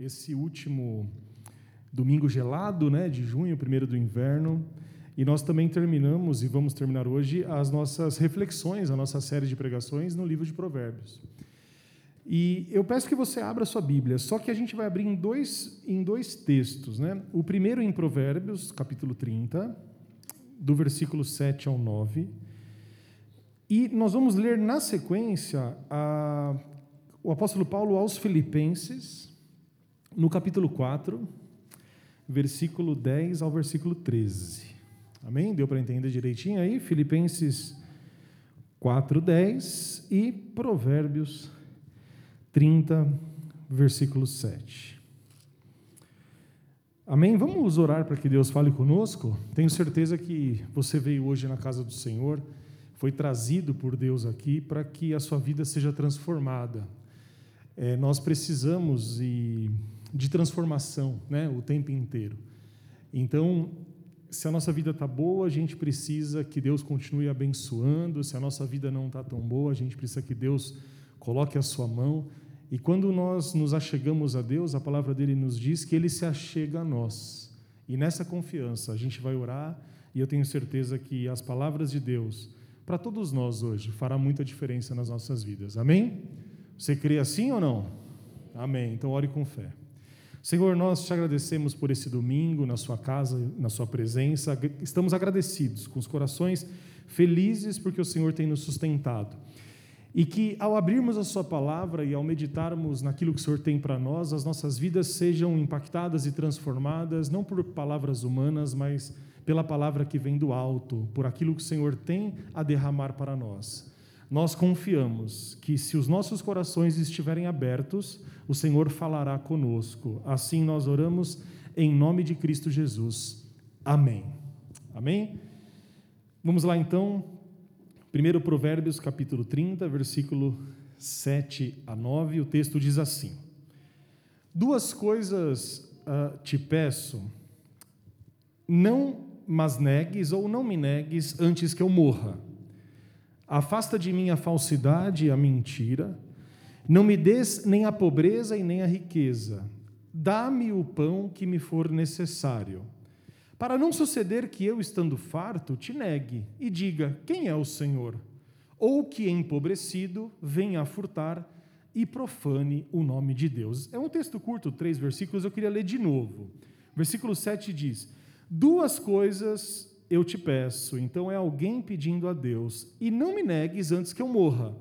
esse último domingo gelado, né, de junho, primeiro do inverno, e nós também terminamos e vamos terminar hoje as nossas reflexões, a nossa série de pregações no livro de Provérbios. E eu peço que você abra sua Bíblia, só que a gente vai abrir em dois, em dois textos. Né? O primeiro em Provérbios, capítulo 30, do versículo 7 ao 9. E nós vamos ler na sequência a, o apóstolo Paulo aos Filipenses, no capítulo 4, versículo 10 ao versículo 13. Amém? Deu para entender direitinho aí? Filipenses 4, 10 e Provérbios 30, versículo 7. Amém? Vamos orar para que Deus fale conosco? Tenho certeza que você veio hoje na casa do Senhor, foi trazido por Deus aqui para que a sua vida seja transformada. É, nós precisamos de, de transformação né, o tempo inteiro. Então, se a nossa vida está boa, a gente precisa que Deus continue abençoando. Se a nossa vida não está tão boa, a gente precisa que Deus coloque a sua mão e quando nós nos achegamos a Deus, a palavra dele nos diz que ele se achega a nós. E nessa confiança a gente vai orar e eu tenho certeza que as palavras de Deus, para todos nós hoje, fará muita diferença nas nossas vidas. Amém? Você crê assim ou não? Amém. Então ore com fé. Senhor, nós te agradecemos por esse domingo na sua casa, na sua presença. Estamos agradecidos, com os corações felizes porque o Senhor tem nos sustentado. E que ao abrirmos a Sua palavra e ao meditarmos naquilo que o Senhor tem para nós, as nossas vidas sejam impactadas e transformadas, não por palavras humanas, mas pela palavra que vem do alto, por aquilo que o Senhor tem a derramar para nós. Nós confiamos que, se os nossos corações estiverem abertos, o Senhor falará conosco. Assim nós oramos em nome de Cristo Jesus. Amém. Amém? Vamos lá então 1 Provérbios, capítulo 30, versículo 7 a 9, o texto diz assim: Duas coisas uh, te peço, não mas negues ou não me negues antes que eu morra. Afasta de mim a falsidade e a mentira, não me des nem a pobreza e nem a riqueza. Dá-me o pão que me for necessário para não suceder que eu, estando farto, te negue e diga: Quem é o Senhor? Ou que, empobrecido, venha a furtar e profane o nome de Deus. É um texto curto, três versículos, eu queria ler de novo. Versículo 7 diz: Duas coisas eu te peço, então é alguém pedindo a Deus, e não me negues antes que eu morra.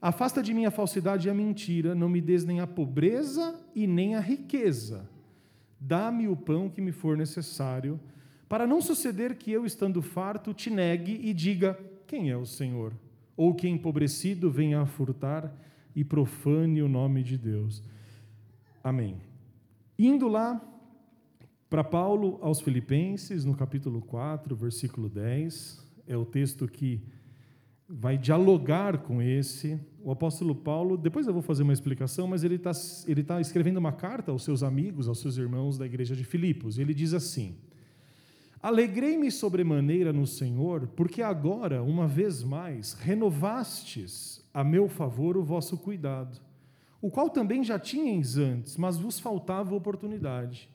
Afasta de mim a falsidade e a mentira, não me des nem a pobreza e nem a riqueza Dá-me o pão que me for necessário, para não suceder que eu, estando farto, te negue e diga: Quem é o Senhor? Ou que empobrecido venha a furtar e profane o nome de Deus. Amém. Indo lá para Paulo aos Filipenses, no capítulo 4, versículo 10, é o texto que vai dialogar com esse. O apóstolo Paulo, depois eu vou fazer uma explicação, mas ele está ele tá escrevendo uma carta aos seus amigos, aos seus irmãos da igreja de Filipos. Ele diz assim: Alegrei-me sobremaneira no Senhor, porque agora, uma vez mais, renovastes a meu favor o vosso cuidado, o qual também já tinhas antes, mas vos faltava oportunidade.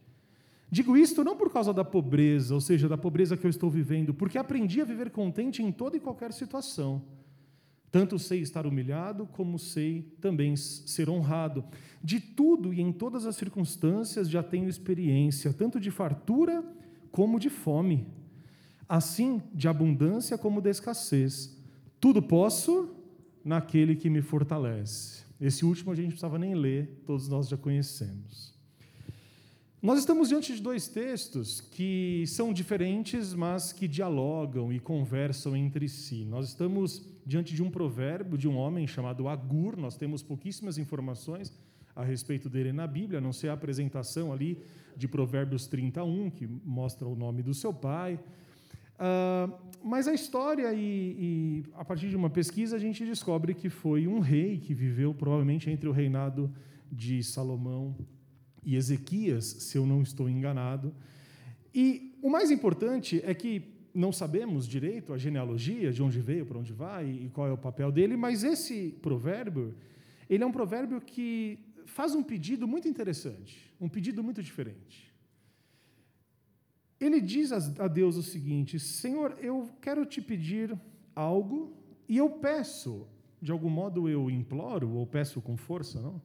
Digo isto não por causa da pobreza, ou seja, da pobreza que eu estou vivendo, porque aprendi a viver contente em toda e qualquer situação. Tanto sei estar humilhado, como sei também ser honrado. De tudo e em todas as circunstâncias já tenho experiência, tanto de fartura como de fome. Assim, de abundância como de escassez. Tudo posso naquele que me fortalece. Esse último a gente não precisava nem ler, todos nós já conhecemos. Nós estamos diante de dois textos que são diferentes, mas que dialogam e conversam entre si. Nós estamos diante de um provérbio de um homem chamado Agur, nós temos pouquíssimas informações a respeito dele na Bíblia, a não ser a apresentação ali de Provérbios 31, que mostra o nome do seu pai. Uh, mas a história, e, e a partir de uma pesquisa, a gente descobre que foi um rei que viveu provavelmente entre o reinado de Salomão e Ezequias, se eu não estou enganado. E o mais importante é que não sabemos direito a genealogia, de onde veio, para onde vai e qual é o papel dele, mas esse provérbio, ele é um provérbio que faz um pedido muito interessante, um pedido muito diferente. Ele diz a Deus o seguinte: Senhor, eu quero te pedir algo e eu peço, de algum modo eu imploro ou peço com força, não?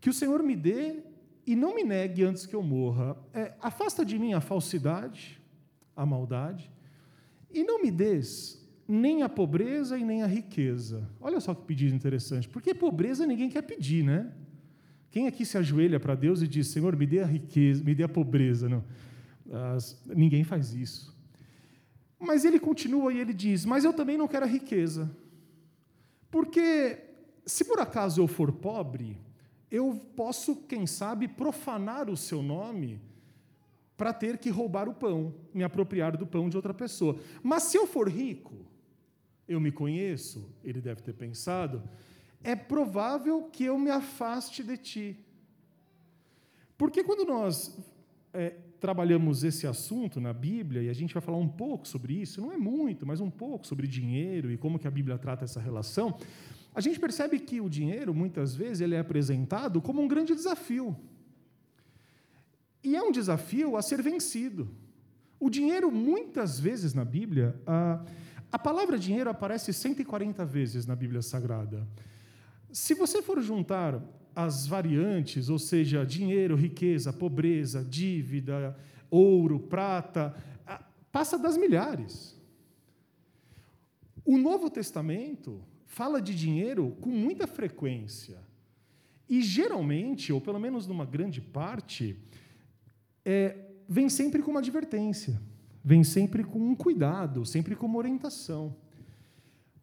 Que o Senhor me dê e não me negue antes que eu morra. É, afasta de mim a falsidade, a maldade, e não me des nem a pobreza e nem a riqueza. Olha só que pedido interessante, porque pobreza ninguém quer pedir, né? Quem aqui se ajoelha para Deus e diz: Senhor, me dê a riqueza, me dê a pobreza? Não. As, ninguém faz isso. Mas ele continua e ele diz: Mas eu também não quero a riqueza. Porque se por acaso eu for pobre, eu posso, quem sabe, profanar o seu nome para ter que roubar o pão, me apropriar do pão de outra pessoa. Mas se eu for rico, eu me conheço, ele deve ter pensado, é provável que eu me afaste de ti. Porque quando nós é, trabalhamos esse assunto na Bíblia, e a gente vai falar um pouco sobre isso, não é muito, mas um pouco sobre dinheiro e como que a Bíblia trata essa relação, a gente percebe que o dinheiro, muitas vezes, ele é apresentado como um grande desafio. E é um desafio a ser vencido. O dinheiro, muitas vezes na Bíblia, a, a palavra dinheiro aparece 140 vezes na Bíblia Sagrada. Se você for juntar as variantes, ou seja, dinheiro, riqueza, pobreza, dívida, ouro, prata, passa das milhares. O Novo Testamento fala de dinheiro com muita frequência. E geralmente, ou pelo menos numa grande parte, é, vem sempre com uma advertência, vem sempre com um cuidado, sempre com uma orientação.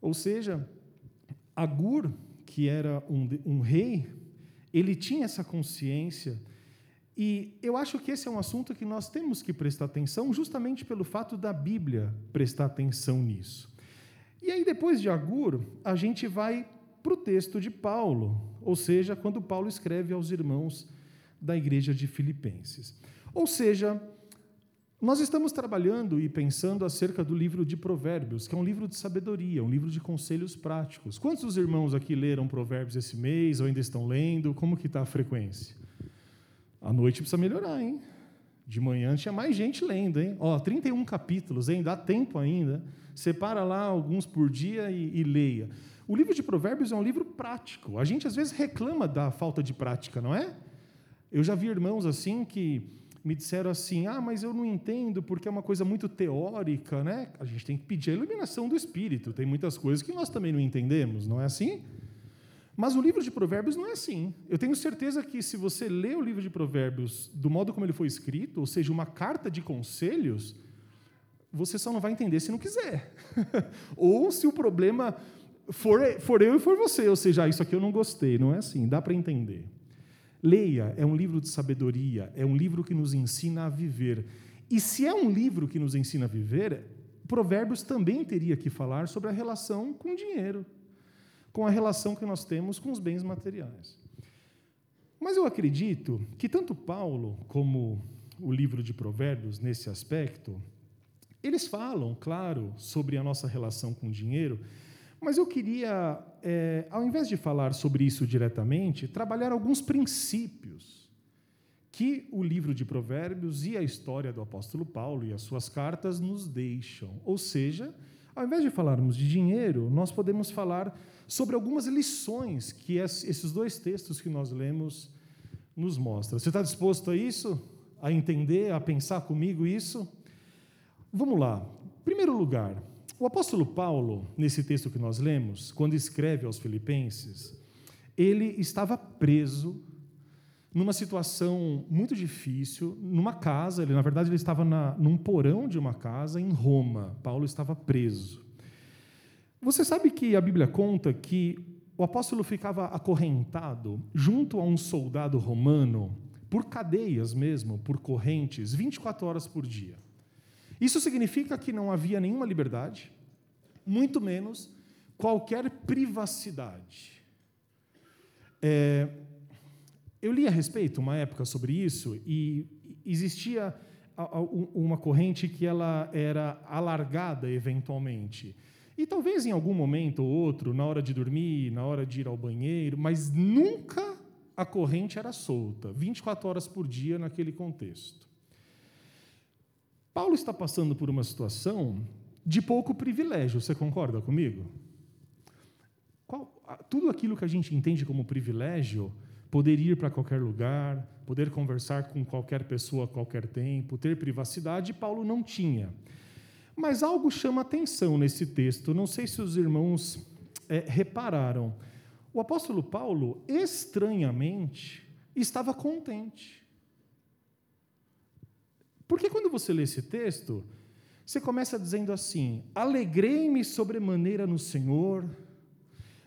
Ou seja, Agur, que era um, um rei ele tinha essa consciência. E eu acho que esse é um assunto que nós temos que prestar atenção, justamente pelo fato da Bíblia prestar atenção nisso. E aí, depois de Agur, a gente vai para o texto de Paulo, ou seja, quando Paulo escreve aos irmãos da igreja de Filipenses. Ou seja, nós estamos trabalhando e pensando acerca do livro de Provérbios, que é um livro de sabedoria, um livro de conselhos práticos. Quantos dos irmãos aqui leram Provérbios esse mês ou ainda estão lendo? Como que está a frequência? A noite precisa melhorar, hein? De manhã tinha mais gente lendo, hein? Ó, 31 capítulos, hein? Dá tempo ainda. Separa lá alguns por dia e, e leia. O livro de Provérbios é um livro prático. A gente às vezes reclama da falta de prática, não é? Eu já vi irmãos assim que me disseram assim: ah, mas eu não entendo porque é uma coisa muito teórica, né? A gente tem que pedir a iluminação do Espírito. Tem muitas coisas que nós também não entendemos, não é assim? Mas o livro de Provérbios não é assim. Eu tenho certeza que se você lê o livro de Provérbios do modo como ele foi escrito, ou seja, uma carta de conselhos, você só não vai entender se não quiser. ou se o problema for, for eu e for você, ou seja, ah, isso aqui eu não gostei. Não é assim, dá para entender. Leia, é um livro de sabedoria, é um livro que nos ensina a viver. E se é um livro que nos ensina a viver, Provérbios também teria que falar sobre a relação com o dinheiro, com a relação que nós temos com os bens materiais. Mas eu acredito que tanto Paulo como o livro de Provérbios, nesse aspecto, eles falam, claro, sobre a nossa relação com o dinheiro, mas eu queria, é, ao invés de falar sobre isso diretamente, trabalhar alguns princípios que o livro de Provérbios e a história do apóstolo Paulo e as suas cartas nos deixam. Ou seja, ao invés de falarmos de dinheiro, nós podemos falar sobre algumas lições que esses dois textos que nós lemos nos mostram. Você está disposto a isso? A entender, a pensar comigo isso? Vamos lá. Em primeiro lugar, o apóstolo Paulo, nesse texto que nós lemos, quando escreve aos Filipenses, ele estava preso numa situação muito difícil, numa casa, ele, na verdade, ele estava na, num porão de uma casa em Roma. Paulo estava preso. Você sabe que a Bíblia conta que o apóstolo ficava acorrentado junto a um soldado romano, por cadeias mesmo, por correntes, 24 horas por dia. Isso significa que não havia nenhuma liberdade, muito menos qualquer privacidade. É, eu li a respeito uma época sobre isso e existia uma corrente que ela era alargada eventualmente. E talvez em algum momento ou outro, na hora de dormir, na hora de ir ao banheiro, mas nunca a corrente era solta, 24 horas por dia naquele contexto. Paulo está passando por uma situação de pouco privilégio, você concorda comigo? Qual, tudo aquilo que a gente entende como privilégio, poder ir para qualquer lugar, poder conversar com qualquer pessoa a qualquer tempo, ter privacidade, Paulo não tinha. Mas algo chama atenção nesse texto, não sei se os irmãos é, repararam. O apóstolo Paulo, estranhamente, estava contente. Porque quando você lê esse texto, você começa dizendo assim: Alegrei-me sobremaneira no Senhor.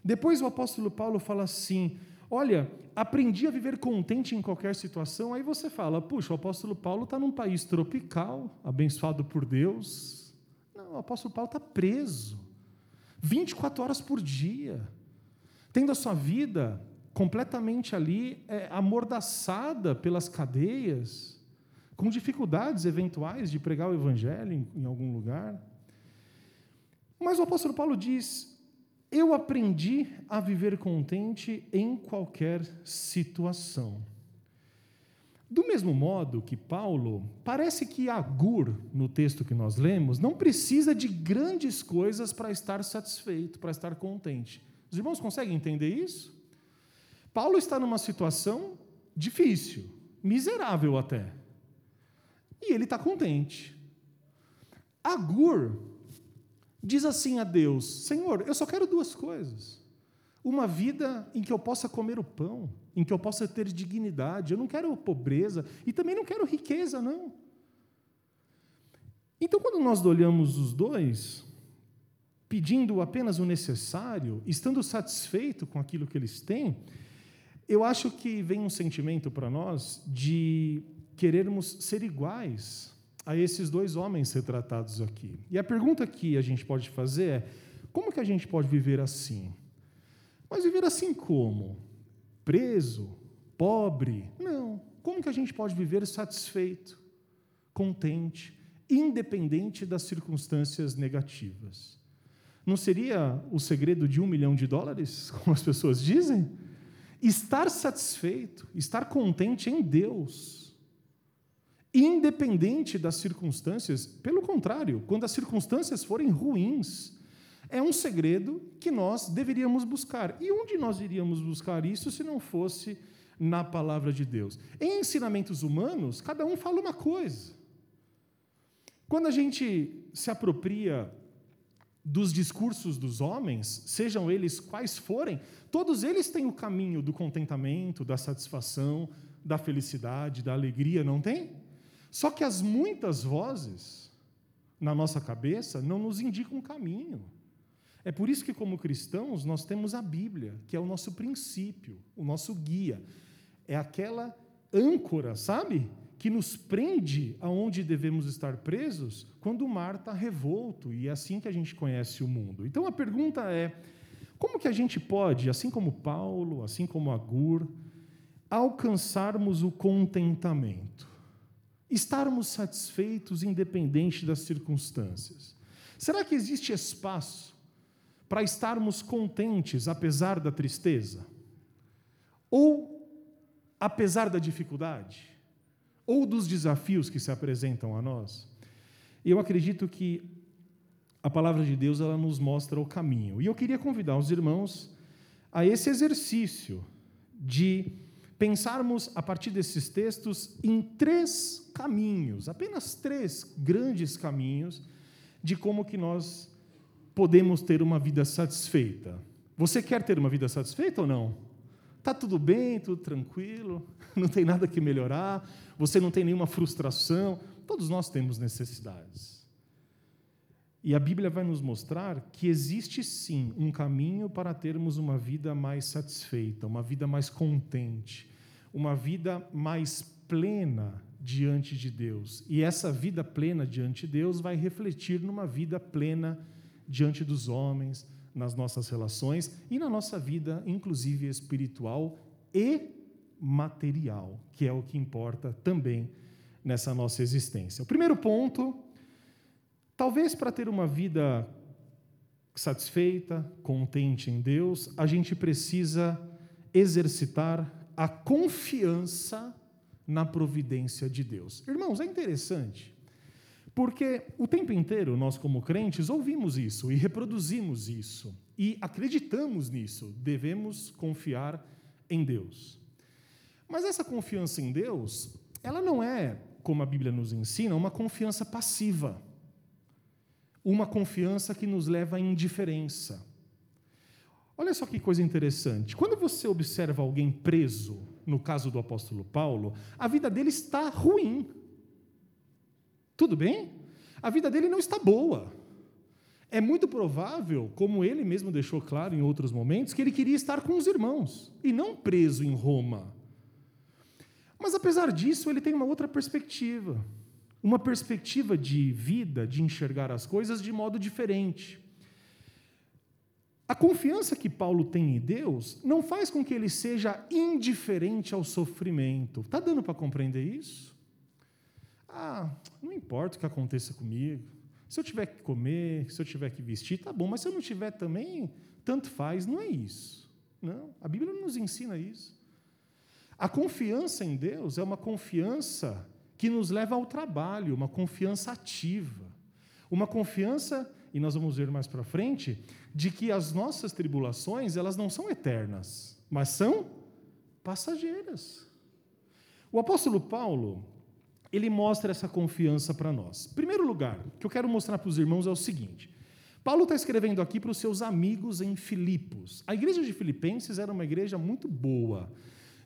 Depois o apóstolo Paulo fala assim: Olha, aprendi a viver contente em qualquer situação. Aí você fala: Puxa, o apóstolo Paulo está num país tropical, abençoado por Deus. Não, o apóstolo Paulo está preso, 24 horas por dia tendo a sua vida completamente ali é, amordaçada pelas cadeias, com dificuldades eventuais de pregar o evangelho em, em algum lugar. Mas o apóstolo Paulo diz: Eu aprendi a viver contente em qualquer situação. Do mesmo modo que Paulo, parece que Agur, no texto que nós lemos, não precisa de grandes coisas para estar satisfeito, para estar contente. Os irmãos conseguem entender isso? Paulo está numa situação difícil, miserável até. E ele está contente. Agur diz assim a Deus: Senhor, eu só quero duas coisas. Uma vida em que eu possa comer o pão, em que eu possa ter dignidade. Eu não quero pobreza e também não quero riqueza, não. Então, quando nós olhamos os dois, pedindo apenas o necessário, estando satisfeito com aquilo que eles têm, eu acho que vem um sentimento para nós de querermos ser iguais a esses dois homens retratados aqui. E a pergunta que a gente pode fazer é: como que a gente pode viver assim? Mas viver assim como? Preso? Pobre? Não. Como que a gente pode viver satisfeito, contente, independente das circunstâncias negativas? Não seria o segredo de um milhão de dólares, como as pessoas dizem? Estar satisfeito, estar contente em Deus, independente das circunstâncias. Pelo contrário, quando as circunstâncias forem ruins, é um segredo que nós deveríamos buscar. E onde nós iríamos buscar isso se não fosse na palavra de Deus? Em ensinamentos humanos, cada um fala uma coisa. Quando a gente se apropria dos discursos dos homens, sejam eles quais forem, todos eles têm o caminho do contentamento, da satisfação, da felicidade, da alegria, não tem? Só que as muitas vozes na nossa cabeça não nos indicam o caminho. É por isso que, como cristãos, nós temos a Bíblia, que é o nosso princípio, o nosso guia. É aquela âncora, sabe? que nos prende aonde devemos estar presos quando o mar está revolto, e é assim que a gente conhece o mundo. Então a pergunta é: como que a gente pode, assim como Paulo, assim como Agur, alcançarmos o contentamento? Estarmos satisfeitos independente das circunstâncias? Será que existe espaço para estarmos contentes apesar da tristeza? Ou apesar da dificuldade? ou dos desafios que se apresentam a nós. Eu acredito que a palavra de Deus ela nos mostra o caminho. E eu queria convidar os irmãos a esse exercício de pensarmos a partir desses textos em três caminhos, apenas três grandes caminhos de como que nós podemos ter uma vida satisfeita. Você quer ter uma vida satisfeita ou não? Tá tudo bem, tudo tranquilo, não tem nada que melhorar, você não tem nenhuma frustração. Todos nós temos necessidades. E a Bíblia vai nos mostrar que existe sim um caminho para termos uma vida mais satisfeita, uma vida mais contente, uma vida mais plena diante de Deus. E essa vida plena diante de Deus vai refletir numa vida plena diante dos homens, nas nossas relações e na nossa vida, inclusive espiritual e material, que é o que importa também nessa nossa existência. O primeiro ponto, talvez para ter uma vida satisfeita, contente em Deus, a gente precisa exercitar a confiança na providência de Deus. Irmãos, é interessante, porque o tempo inteiro nós, como crentes, ouvimos isso e reproduzimos isso e acreditamos nisso. Devemos confiar em Deus. Mas essa confiança em Deus, ela não é, como a Bíblia nos ensina, uma confiança passiva. Uma confiança que nos leva à indiferença. Olha só que coisa interessante. Quando você observa alguém preso, no caso do apóstolo Paulo, a vida dele está ruim. Tudo bem? A vida dele não está boa. É muito provável, como ele mesmo deixou claro em outros momentos, que ele queria estar com os irmãos e não preso em Roma. Mas apesar disso, ele tem uma outra perspectiva. Uma perspectiva de vida, de enxergar as coisas de modo diferente. A confiança que Paulo tem em Deus não faz com que ele seja indiferente ao sofrimento. Está dando para compreender isso? Ah, não importa o que aconteça comigo. Se eu tiver que comer, se eu tiver que vestir, tá bom, mas se eu não tiver também, tanto faz. Não é isso. Não, a Bíblia não nos ensina isso. A confiança em Deus é uma confiança que nos leva ao trabalho, uma confiança ativa. Uma confiança, e nós vamos ver mais para frente, de que as nossas tribulações, elas não são eternas, mas são passageiras. O apóstolo Paulo, ele mostra essa confiança para nós. Primeiro lugar, o que eu quero mostrar para os irmãos é o seguinte: Paulo está escrevendo aqui para os seus amigos em Filipos. A igreja de Filipenses era uma igreja muito boa,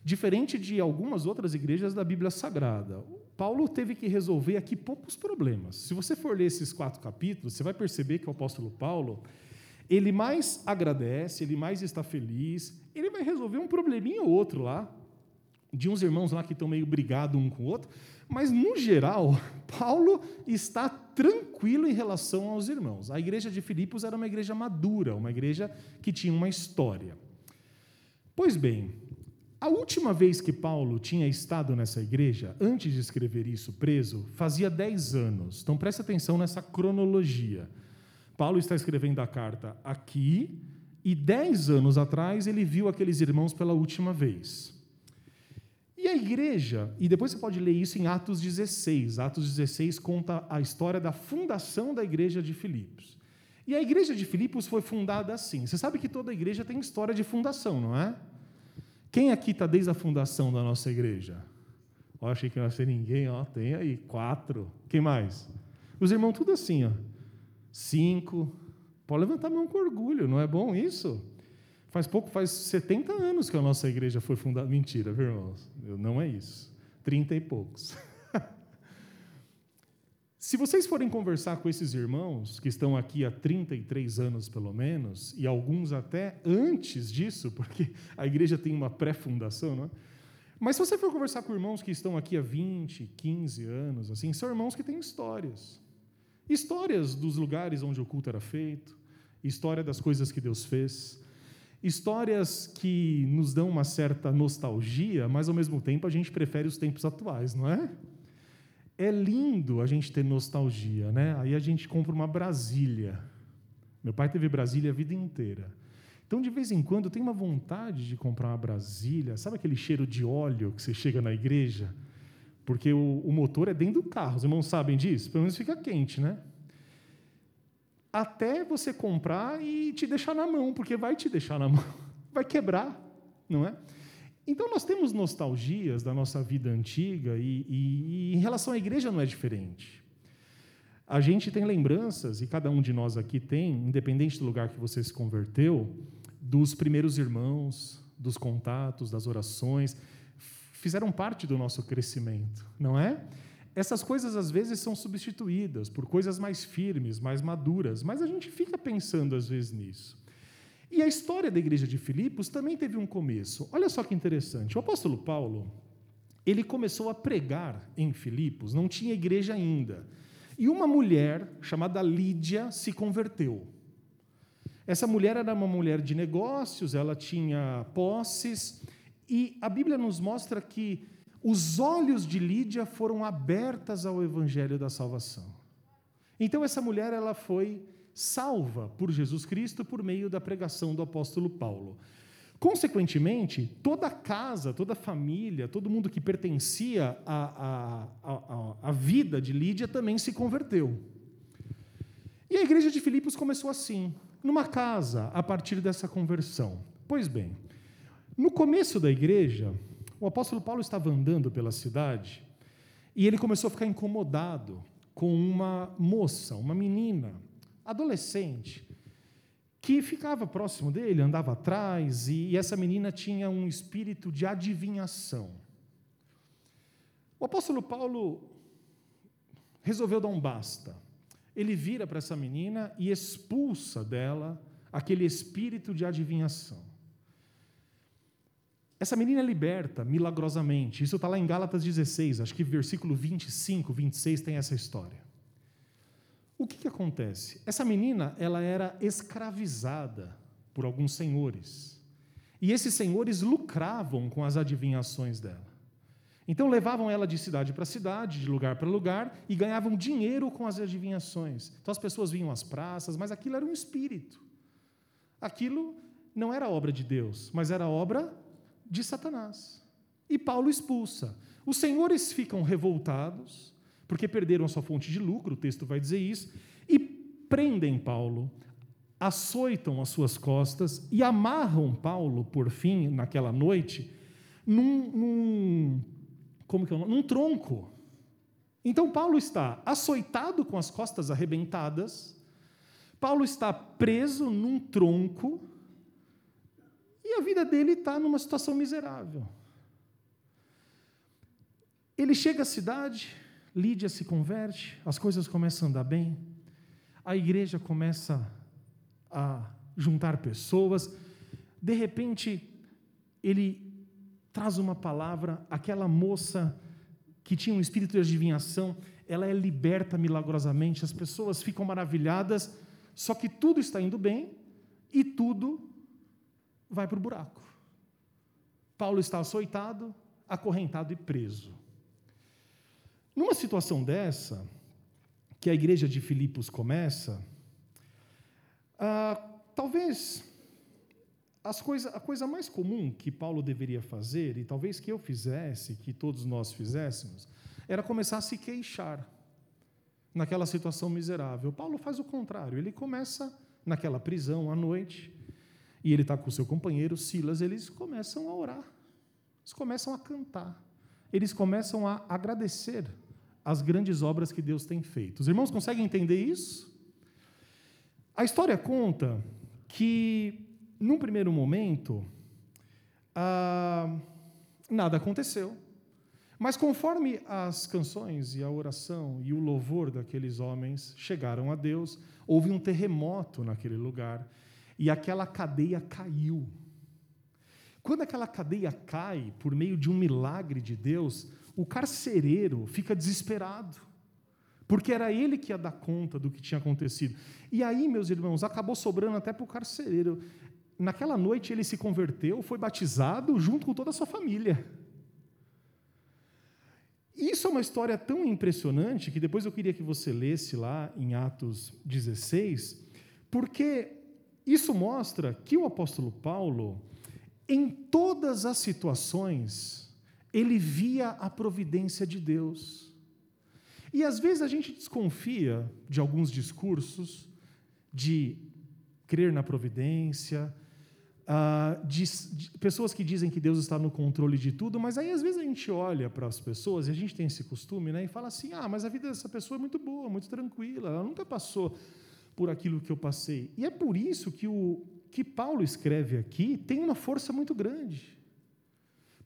diferente de algumas outras igrejas da Bíblia Sagrada. Paulo teve que resolver aqui poucos problemas. Se você for ler esses quatro capítulos, você vai perceber que o apóstolo Paulo, ele mais agradece, ele mais está feliz, ele vai resolver um probleminha ou outro lá, de uns irmãos lá que estão meio brigados um com o outro, mas no geral, Paulo está tranquilo em relação aos irmãos. A igreja de Filipos era uma igreja madura, uma igreja que tinha uma história. Pois bem, a última vez que Paulo tinha estado nessa igreja, antes de escrever isso preso, fazia 10 anos. Então preste atenção nessa cronologia. Paulo está escrevendo a carta aqui, e 10 anos atrás ele viu aqueles irmãos pela última vez. E a igreja, e depois você pode ler isso em Atos 16. Atos 16 conta a história da fundação da igreja de Filipos. E a igreja de Filipos foi fundada assim. Você sabe que toda igreja tem história de fundação, não é? Quem aqui está desde a fundação da nossa igreja? Ó, achei que não ia ser ninguém, ó, tem aí, quatro. Quem mais? Os irmãos, tudo assim, ó. Cinco. Pode levantar a mão com orgulho, não é bom isso? Faz pouco, faz 70 anos que a nossa igreja foi fundada. Mentira, viu, irmãos? Não é isso. Trinta e poucos. Se vocês forem conversar com esses irmãos, que estão aqui há 33 anos pelo menos, e alguns até antes disso, porque a igreja tem uma pré-fundação, não é? Mas se você for conversar com irmãos que estão aqui há 20, 15 anos, assim, são irmãos que têm histórias. Histórias dos lugares onde o culto era feito, história das coisas que Deus fez, histórias que nos dão uma certa nostalgia, mas ao mesmo tempo a gente prefere os tempos atuais, não é? É lindo a gente ter nostalgia, né? Aí a gente compra uma Brasília. Meu pai teve Brasília a vida inteira. Então, de vez em quando, tenho uma vontade de comprar uma Brasília. Sabe aquele cheiro de óleo que você chega na igreja? Porque o, o motor é dentro do carro. Os irmãos sabem disso? Pelo menos fica quente, né? Até você comprar e te deixar na mão, porque vai te deixar na mão. Vai quebrar, não é? Então, nós temos nostalgias da nossa vida antiga e, e, e, em relação à igreja não é diferente. A gente tem lembranças, e cada um de nós aqui tem, independente do lugar que você se converteu, dos primeiros irmãos, dos contatos, das orações, fizeram parte do nosso crescimento, não é? Essas coisas às vezes são substituídas por coisas mais firmes, mais maduras, mas a gente fica pensando às vezes nisso. E a história da igreja de Filipos também teve um começo. Olha só que interessante. O apóstolo Paulo, ele começou a pregar em Filipos, não tinha igreja ainda. E uma mulher chamada Lídia se converteu. Essa mulher era uma mulher de negócios, ela tinha posses, e a Bíblia nos mostra que os olhos de Lídia foram abertas ao evangelho da salvação. Então essa mulher ela foi salva por Jesus Cristo por meio da pregação do apóstolo Paulo. Consequentemente, toda casa, toda família, todo mundo que pertencia à, à, à, à vida de Lídia também se converteu. E a igreja de Filipos começou assim, numa casa, a partir dessa conversão. Pois bem, no começo da igreja, o apóstolo Paulo estava andando pela cidade e ele começou a ficar incomodado com uma moça, uma menina, adolescente, que ficava próximo dele, andava atrás, e essa menina tinha um espírito de adivinhação. O apóstolo Paulo resolveu dar um basta. Ele vira para essa menina e expulsa dela aquele espírito de adivinhação. Essa menina é liberta milagrosamente. Isso está lá em Gálatas 16, acho que versículo 25, 26 tem essa história. O que, que acontece? Essa menina ela era escravizada por alguns senhores. E esses senhores lucravam com as adivinhações dela. Então levavam ela de cidade para cidade, de lugar para lugar, e ganhavam dinheiro com as adivinhações. Então as pessoas vinham às praças, mas aquilo era um espírito. Aquilo não era obra de Deus, mas era obra de Satanás. E Paulo expulsa. Os senhores ficam revoltados, porque perderam a sua fonte de lucro, o texto vai dizer isso, e prendem Paulo, açoitam as suas costas e amarram Paulo, por fim, naquela noite, num, num como que é, num tronco. Então Paulo está açoitado com as costas arrebentadas, Paulo está preso num tronco, e a vida dele está numa situação miserável. Ele chega à cidade, Lídia se converte, as coisas começam a andar bem, a igreja começa a juntar pessoas, de repente, ele traz uma palavra, aquela moça que tinha um espírito de adivinhação, ela é liberta milagrosamente, as pessoas ficam maravilhadas, só que tudo está indo bem e tudo vai para o buraco. Paulo está açoitado, acorrentado e preso. Numa situação dessa, que a igreja de Filipos começa, ah, talvez coisa, a coisa mais comum que Paulo deveria fazer, e talvez que eu fizesse, que todos nós fizéssemos, era começar a se queixar naquela situação miserável. Paulo faz o contrário, ele começa naquela prisão à noite, e ele está com o seu companheiro Silas, eles começam a orar, eles começam a cantar, eles começam a agradecer as grandes obras que Deus tem feito. Os irmãos conseguem entender isso? A história conta que, num primeiro momento, ah, nada aconteceu. Mas conforme as canções e a oração e o louvor daqueles homens chegaram a Deus, houve um terremoto naquele lugar e aquela cadeia caiu. Quando aquela cadeia cai por meio de um milagre de Deus, o carcereiro fica desesperado, porque era ele que ia dar conta do que tinha acontecido. E aí, meus irmãos, acabou sobrando até para o carcereiro. Naquela noite ele se converteu, foi batizado junto com toda a sua família. Isso é uma história tão impressionante que depois eu queria que você lesse lá em Atos 16, porque isso mostra que o apóstolo Paulo, em todas as situações, ele via a providência de Deus. E às vezes a gente desconfia de alguns discursos de crer na providência, de, de, pessoas que dizem que Deus está no controle de tudo, mas aí às vezes a gente olha para as pessoas, e a gente tem esse costume, né, e fala assim: ah, mas a vida dessa pessoa é muito boa, muito tranquila, ela nunca passou por aquilo que eu passei. E é por isso que o que Paulo escreve aqui tem uma força muito grande.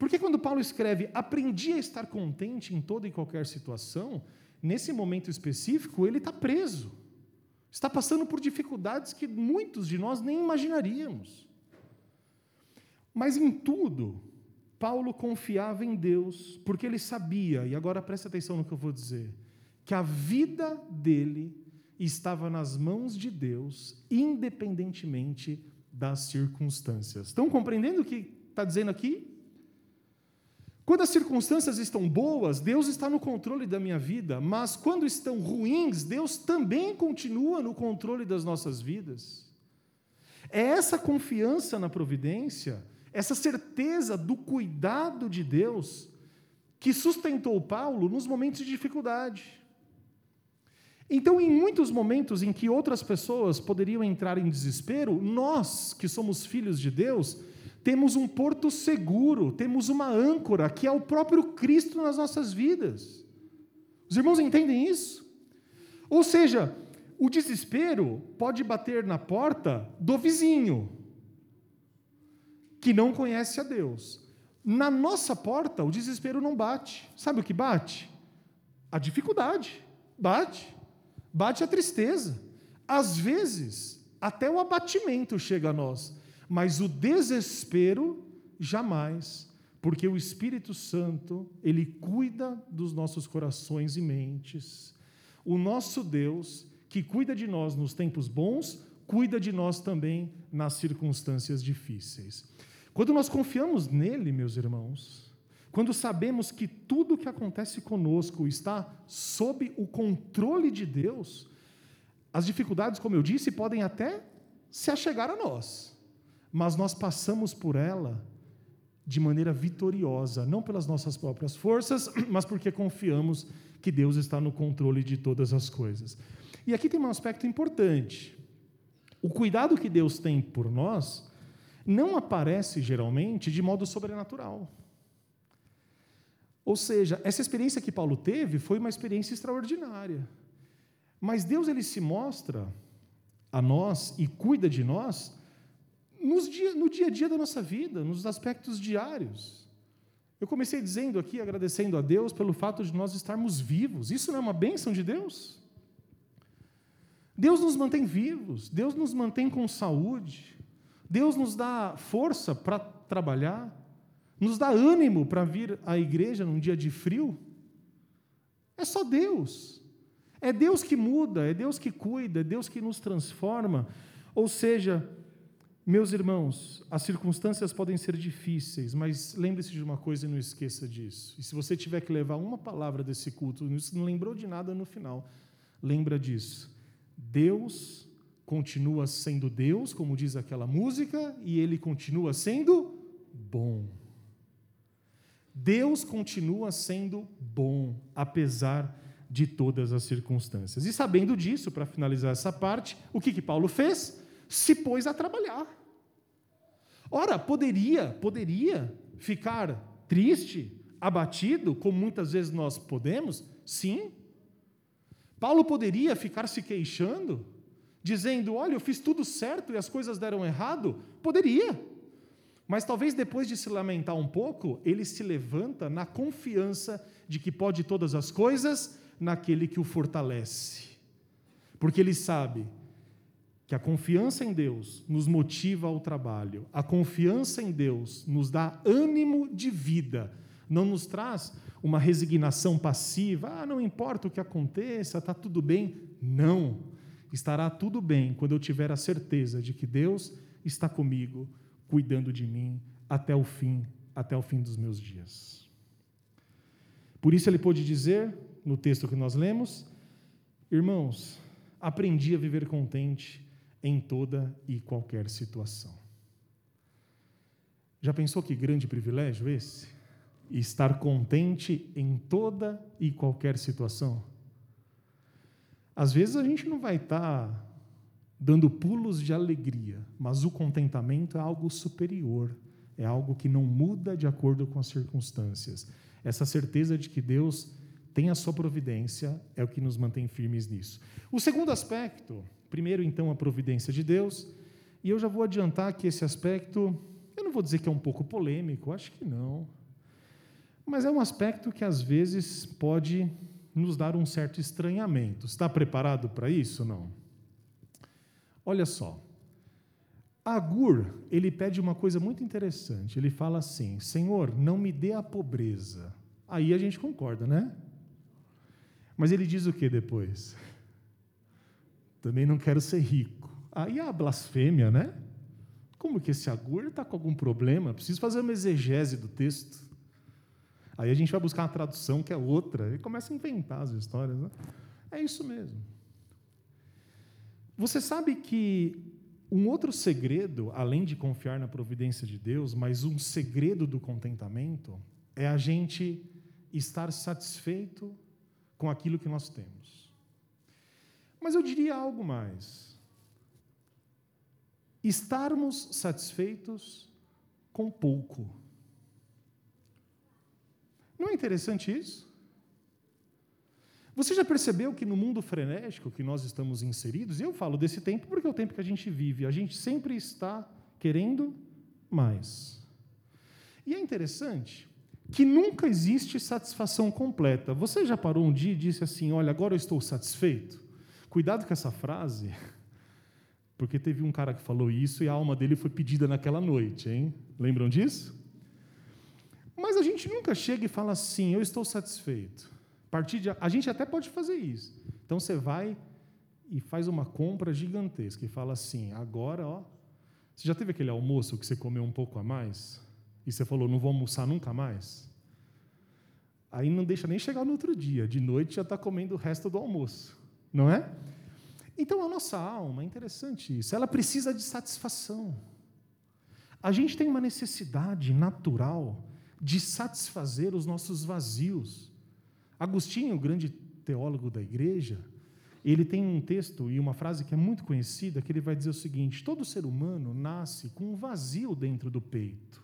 Porque quando Paulo escreve, aprendi a estar contente em toda e qualquer situação, nesse momento específico, ele está preso. Está passando por dificuldades que muitos de nós nem imaginaríamos. Mas em tudo, Paulo confiava em Deus, porque ele sabia, e agora preste atenção no que eu vou dizer, que a vida dele estava nas mãos de Deus, independentemente das circunstâncias. Estão compreendendo o que está dizendo aqui? Quando as circunstâncias estão boas, Deus está no controle da minha vida, mas quando estão ruins, Deus também continua no controle das nossas vidas. É essa confiança na providência, essa certeza do cuidado de Deus que sustentou Paulo nos momentos de dificuldade. Então, em muitos momentos em que outras pessoas poderiam entrar em desespero, nós, que somos filhos de Deus, temos um porto seguro, temos uma âncora, que é o próprio Cristo nas nossas vidas. Os irmãos entendem isso? Ou seja, o desespero pode bater na porta do vizinho, que não conhece a Deus. Na nossa porta, o desespero não bate. Sabe o que bate? A dificuldade. Bate. Bate a tristeza. Às vezes, até o abatimento chega a nós. Mas o desespero, jamais. Porque o Espírito Santo, ele cuida dos nossos corações e mentes. O nosso Deus, que cuida de nós nos tempos bons, cuida de nós também nas circunstâncias difíceis. Quando nós confiamos nele, meus irmãos, quando sabemos que tudo o que acontece conosco está sob o controle de Deus, as dificuldades, como eu disse, podem até se achegar a nós, mas nós passamos por ela de maneira vitoriosa, não pelas nossas próprias forças, mas porque confiamos que Deus está no controle de todas as coisas. E aqui tem um aspecto importante. O cuidado que Deus tem por nós não aparece geralmente de modo sobrenatural. Ou seja, essa experiência que Paulo teve foi uma experiência extraordinária. Mas Deus ele se mostra a nós e cuida de nós dia, no dia a dia da nossa vida, nos aspectos diários. Eu comecei dizendo aqui, agradecendo a Deus pelo fato de nós estarmos vivos. Isso não é uma bênção de Deus? Deus nos mantém vivos, Deus nos mantém com saúde, Deus nos dá força para trabalhar, nos dá ânimo para vir à igreja num dia de frio. É só Deus. É Deus que muda, é Deus que cuida, é Deus que nos transforma. Ou seja, meus irmãos, as circunstâncias podem ser difíceis, mas lembre-se de uma coisa e não esqueça disso. E se você tiver que levar uma palavra desse culto, não lembrou de nada no final, lembra disso. Deus continua sendo Deus, como diz aquela música, e ele continua sendo bom. Deus continua sendo bom, apesar de todas as circunstâncias. E sabendo disso, para finalizar essa parte, o que, que Paulo fez? Se pôs a trabalhar. Ora, poderia, poderia ficar triste, abatido, como muitas vezes nós podemos? Sim. Paulo poderia ficar se queixando? dizendo: Olha, eu fiz tudo certo e as coisas deram errado? Poderia. Mas talvez depois de se lamentar um pouco, ele se levanta na confiança de que pode todas as coisas naquele que o fortalece. Porque ele sabe que a confiança em Deus nos motiva ao trabalho, a confiança em Deus nos dá ânimo de vida, não nos traz uma resignação passiva, ah, não importa o que aconteça, está tudo bem. Não estará tudo bem quando eu tiver a certeza de que Deus está comigo, cuidando de mim até o fim, até o fim dos meus dias. Por isso ele pôde dizer, no texto que nós lemos, irmãos, aprendi a viver contente em toda e qualquer situação. Já pensou que grande privilégio esse? Estar contente em toda e qualquer situação? Às vezes a gente não vai estar tá dando pulos de alegria, mas o contentamento é algo superior, é algo que não muda de acordo com as circunstâncias. Essa certeza de que Deus tem a sua providência é o que nos mantém firmes nisso. O segundo aspecto, primeiro então a providência de Deus, e eu já vou adiantar que esse aspecto, eu não vou dizer que é um pouco polêmico, acho que não. Mas é um aspecto que às vezes pode nos dar um certo estranhamento. Está preparado para isso? Não. Olha só. Agur, ele pede uma coisa muito interessante. Ele fala assim: Senhor, não me dê a pobreza. Aí a gente concorda, né? Mas ele diz o que depois? Também não quero ser rico. Aí é a blasfêmia, né? Como que esse Agur está com algum problema? Preciso fazer uma exegese do texto. Aí a gente vai buscar uma tradução que é outra, e começa a inventar as histórias. Né? É isso mesmo. Você sabe que Um outro segredo, além de confiar na providência de Deus, mas um segredo do contentamento, é a gente estar satisfeito com aquilo que nós temos. Mas eu diria algo mais. Estarmos satisfeitos com pouco. Não é interessante isso? Você já percebeu que no mundo frenético que nós estamos inseridos, e eu falo desse tempo porque é o tempo que a gente vive, a gente sempre está querendo mais. E é interessante que nunca existe satisfação completa. Você já parou um dia e disse assim: Olha, agora eu estou satisfeito? Cuidado com essa frase, porque teve um cara que falou isso e a alma dele foi pedida naquela noite, hein? Lembram disso? Mas a gente nunca chega e fala assim: Eu estou satisfeito. A, partir de, a gente até pode fazer isso. Então você vai e faz uma compra gigantesca e fala assim: agora, ó, você já teve aquele almoço que você comeu um pouco a mais e você falou, não vou almoçar nunca mais? Aí não deixa nem chegar no outro dia, de noite já está comendo o resto do almoço, não é? Então a nossa alma, é interessante isso, ela precisa de satisfação. A gente tem uma necessidade natural de satisfazer os nossos vazios. Agostinho, o grande teólogo da igreja, ele tem um texto e uma frase que é muito conhecida, que ele vai dizer o seguinte: todo ser humano nasce com um vazio dentro do peito.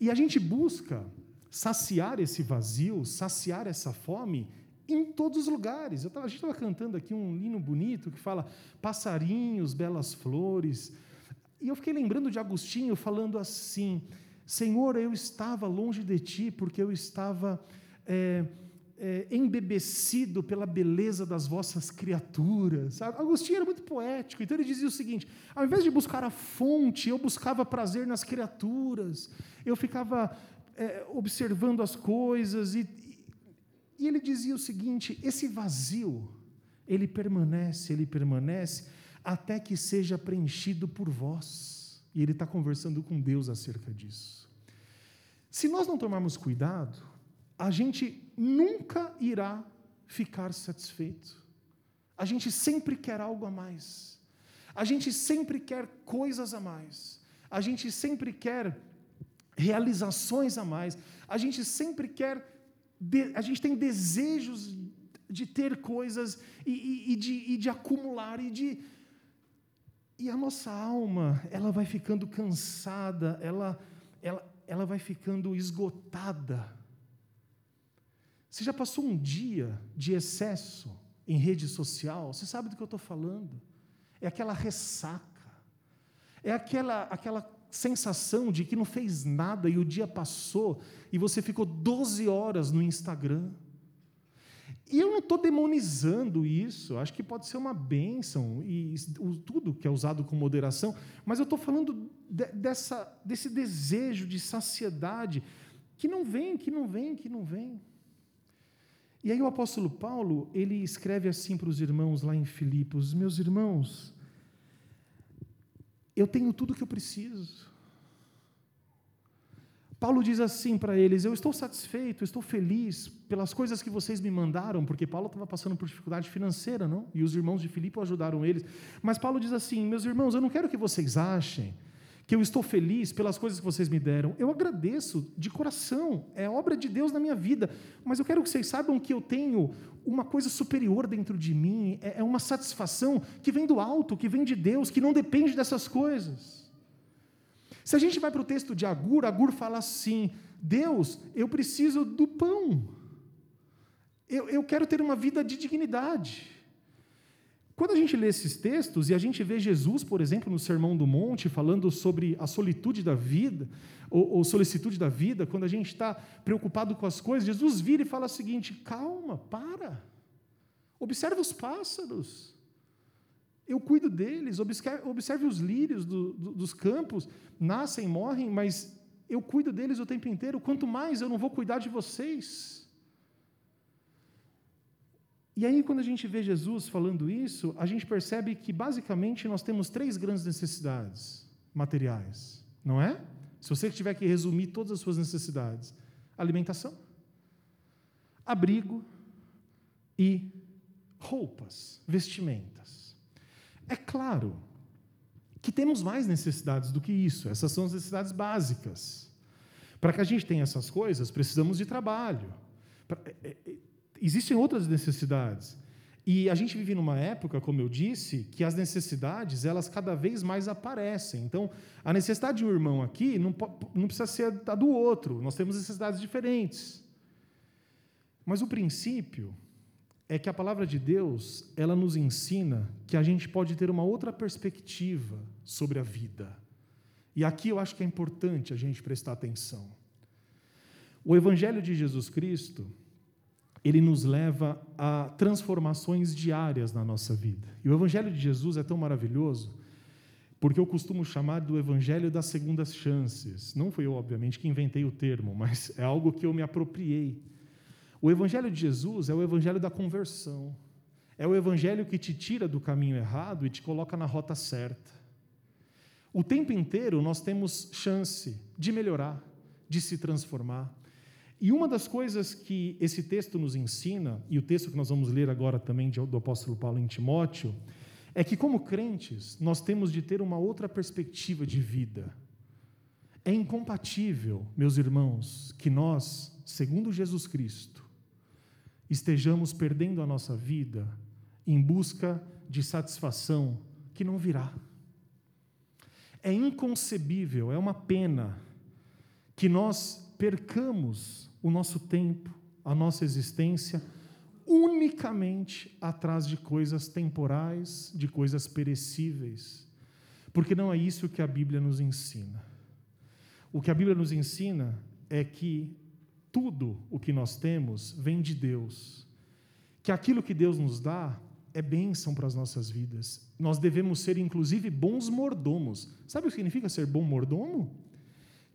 E a gente busca saciar esse vazio, saciar essa fome em todos os lugares. Tava, a gente estava cantando aqui um hino bonito que fala passarinhos, belas flores. E eu fiquei lembrando de Agostinho falando assim: Senhor, eu estava longe de ti porque eu estava. É, é, embebecido pela beleza das vossas criaturas. Agostinho era muito poético, então ele dizia o seguinte: ao invés de buscar a fonte, eu buscava prazer nas criaturas, eu ficava é, observando as coisas, e, ele dizia o seguinte: esse vazio, ele permanece, ele permanece, até que seja preenchido por vós. E ele está conversando com Deus acerca disso. Se nós não tomarmos cuidado, a gente nunca irá ficar satisfeito. A gente sempre quer algo a mais. A gente sempre quer coisas a mais. A gente sempre quer realizações a mais. A gente sempre quer. A gente tem desejos de ter coisas e, e, e, de, e de acumular e de. E a nossa alma, ela vai ficando cansada, ela, ela, ela vai ficando esgotada você já passou um dia de excesso em rede social? Você sabe do que eu estou falando? É aquela ressaca, é aquela, aquela sensação de que não fez nada e o dia passou e você ficou 12 horas no Instagram. E eu não estou demonizando isso, acho que pode ser uma bênção, e tudo que é usado com moderação, mas eu estou falando de, dessa, desse desejo de saciedade que não vem, que não vem, que não vem. E aí o apóstolo Paulo, ele escreve assim para os irmãos lá em Filipos: Meus irmãos, eu tenho tudo o que eu preciso. Paulo diz assim para eles: Eu estou satisfeito, estou feliz pelas coisas que vocês me mandaram, porque Paulo estava passando por dificuldade financeira, não? E os irmãos de Filipe ajudaram eles. Mas Paulo diz assim: Meus irmãos, eu não quero que vocês achem que eu estou feliz pelas coisas que vocês me deram. Eu agradeço de coração, é obra de Deus na minha vida, mas eu quero que vocês saibam que eu tenho uma coisa superior dentro de mim, é, é uma satisfação que vem do alto, que vem de Deus, que não depende dessas coisas. Se a gente vai para o texto de Agur, Agur fala assim: Deus, eu preciso do pão, eu, eu quero ter uma vida de dignidade. Quando a gente lê esses textos e a gente vê Jesus, por exemplo, no Sermão do Monte, falando sobre a solitude da vida, ou, ou solicitude da vida, quando a gente está preocupado com as coisas, Jesus vira e fala o seguinte: calma, para, observe os pássaros, eu cuido deles, observe, observe os lírios do, do, dos campos, nascem, morrem, mas eu cuido deles o tempo inteiro, quanto mais eu não vou cuidar de vocês. E aí, quando a gente vê Jesus falando isso, a gente percebe que, basicamente, nós temos três grandes necessidades materiais, não é? Se você tiver que resumir todas as suas necessidades: alimentação, abrigo e roupas, vestimentas. É claro que temos mais necessidades do que isso. Essas são as necessidades básicas. Para que a gente tenha essas coisas, precisamos de trabalho. Existem outras necessidades. E a gente vive numa época, como eu disse, que as necessidades, elas cada vez mais aparecem. Então, a necessidade de um irmão aqui não, não precisa ser a do outro. Nós temos necessidades diferentes. Mas o princípio é que a palavra de Deus, ela nos ensina que a gente pode ter uma outra perspectiva sobre a vida. E aqui eu acho que é importante a gente prestar atenção. O evangelho de Jesus Cristo, ele nos leva a transformações diárias na nossa vida. E o evangelho de Jesus é tão maravilhoso, porque eu costumo chamar do evangelho das segundas chances. Não fui eu, obviamente, que inventei o termo, mas é algo que eu me apropriei o Evangelho de Jesus é o Evangelho da conversão. É o Evangelho que te tira do caminho errado e te coloca na rota certa. O tempo inteiro nós temos chance de melhorar, de se transformar. E uma das coisas que esse texto nos ensina, e o texto que nós vamos ler agora também do apóstolo Paulo em Timóteo, é que, como crentes, nós temos de ter uma outra perspectiva de vida. É incompatível, meus irmãos, que nós, segundo Jesus Cristo, estejamos perdendo a nossa vida em busca de satisfação que não virá. É inconcebível, é uma pena que nós percamos o nosso tempo, a nossa existência, unicamente atrás de coisas temporais, de coisas perecíveis. Porque não é isso que a Bíblia nos ensina. O que a Bíblia nos ensina é que tudo o que nós temos vem de Deus. Que aquilo que Deus nos dá é bênção para as nossas vidas. Nós devemos ser, inclusive, bons mordomos. Sabe o que significa ser bom mordomo?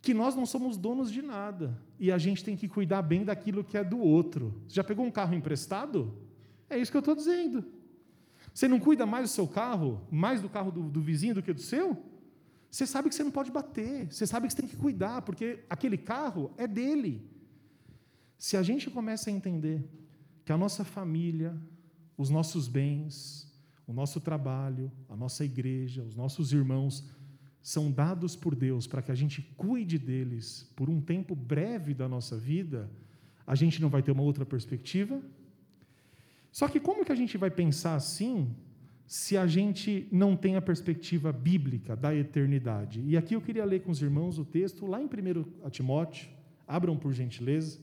Que nós não somos donos de nada e a gente tem que cuidar bem daquilo que é do outro. Você já pegou um carro emprestado? É isso que eu estou dizendo. Você não cuida mais do seu carro, mais do carro do, do vizinho do que do seu? Você sabe que você não pode bater, você sabe que você tem que cuidar, porque aquele carro é dele. Se a gente começa a entender que a nossa família, os nossos bens, o nosso trabalho, a nossa igreja, os nossos irmãos são dados por Deus para que a gente cuide deles por um tempo breve da nossa vida, a gente não vai ter uma outra perspectiva? Só que como que a gente vai pensar assim se a gente não tem a perspectiva bíblica da eternidade? E aqui eu queria ler com os irmãos o texto lá em 1 Timóteo, abram por gentileza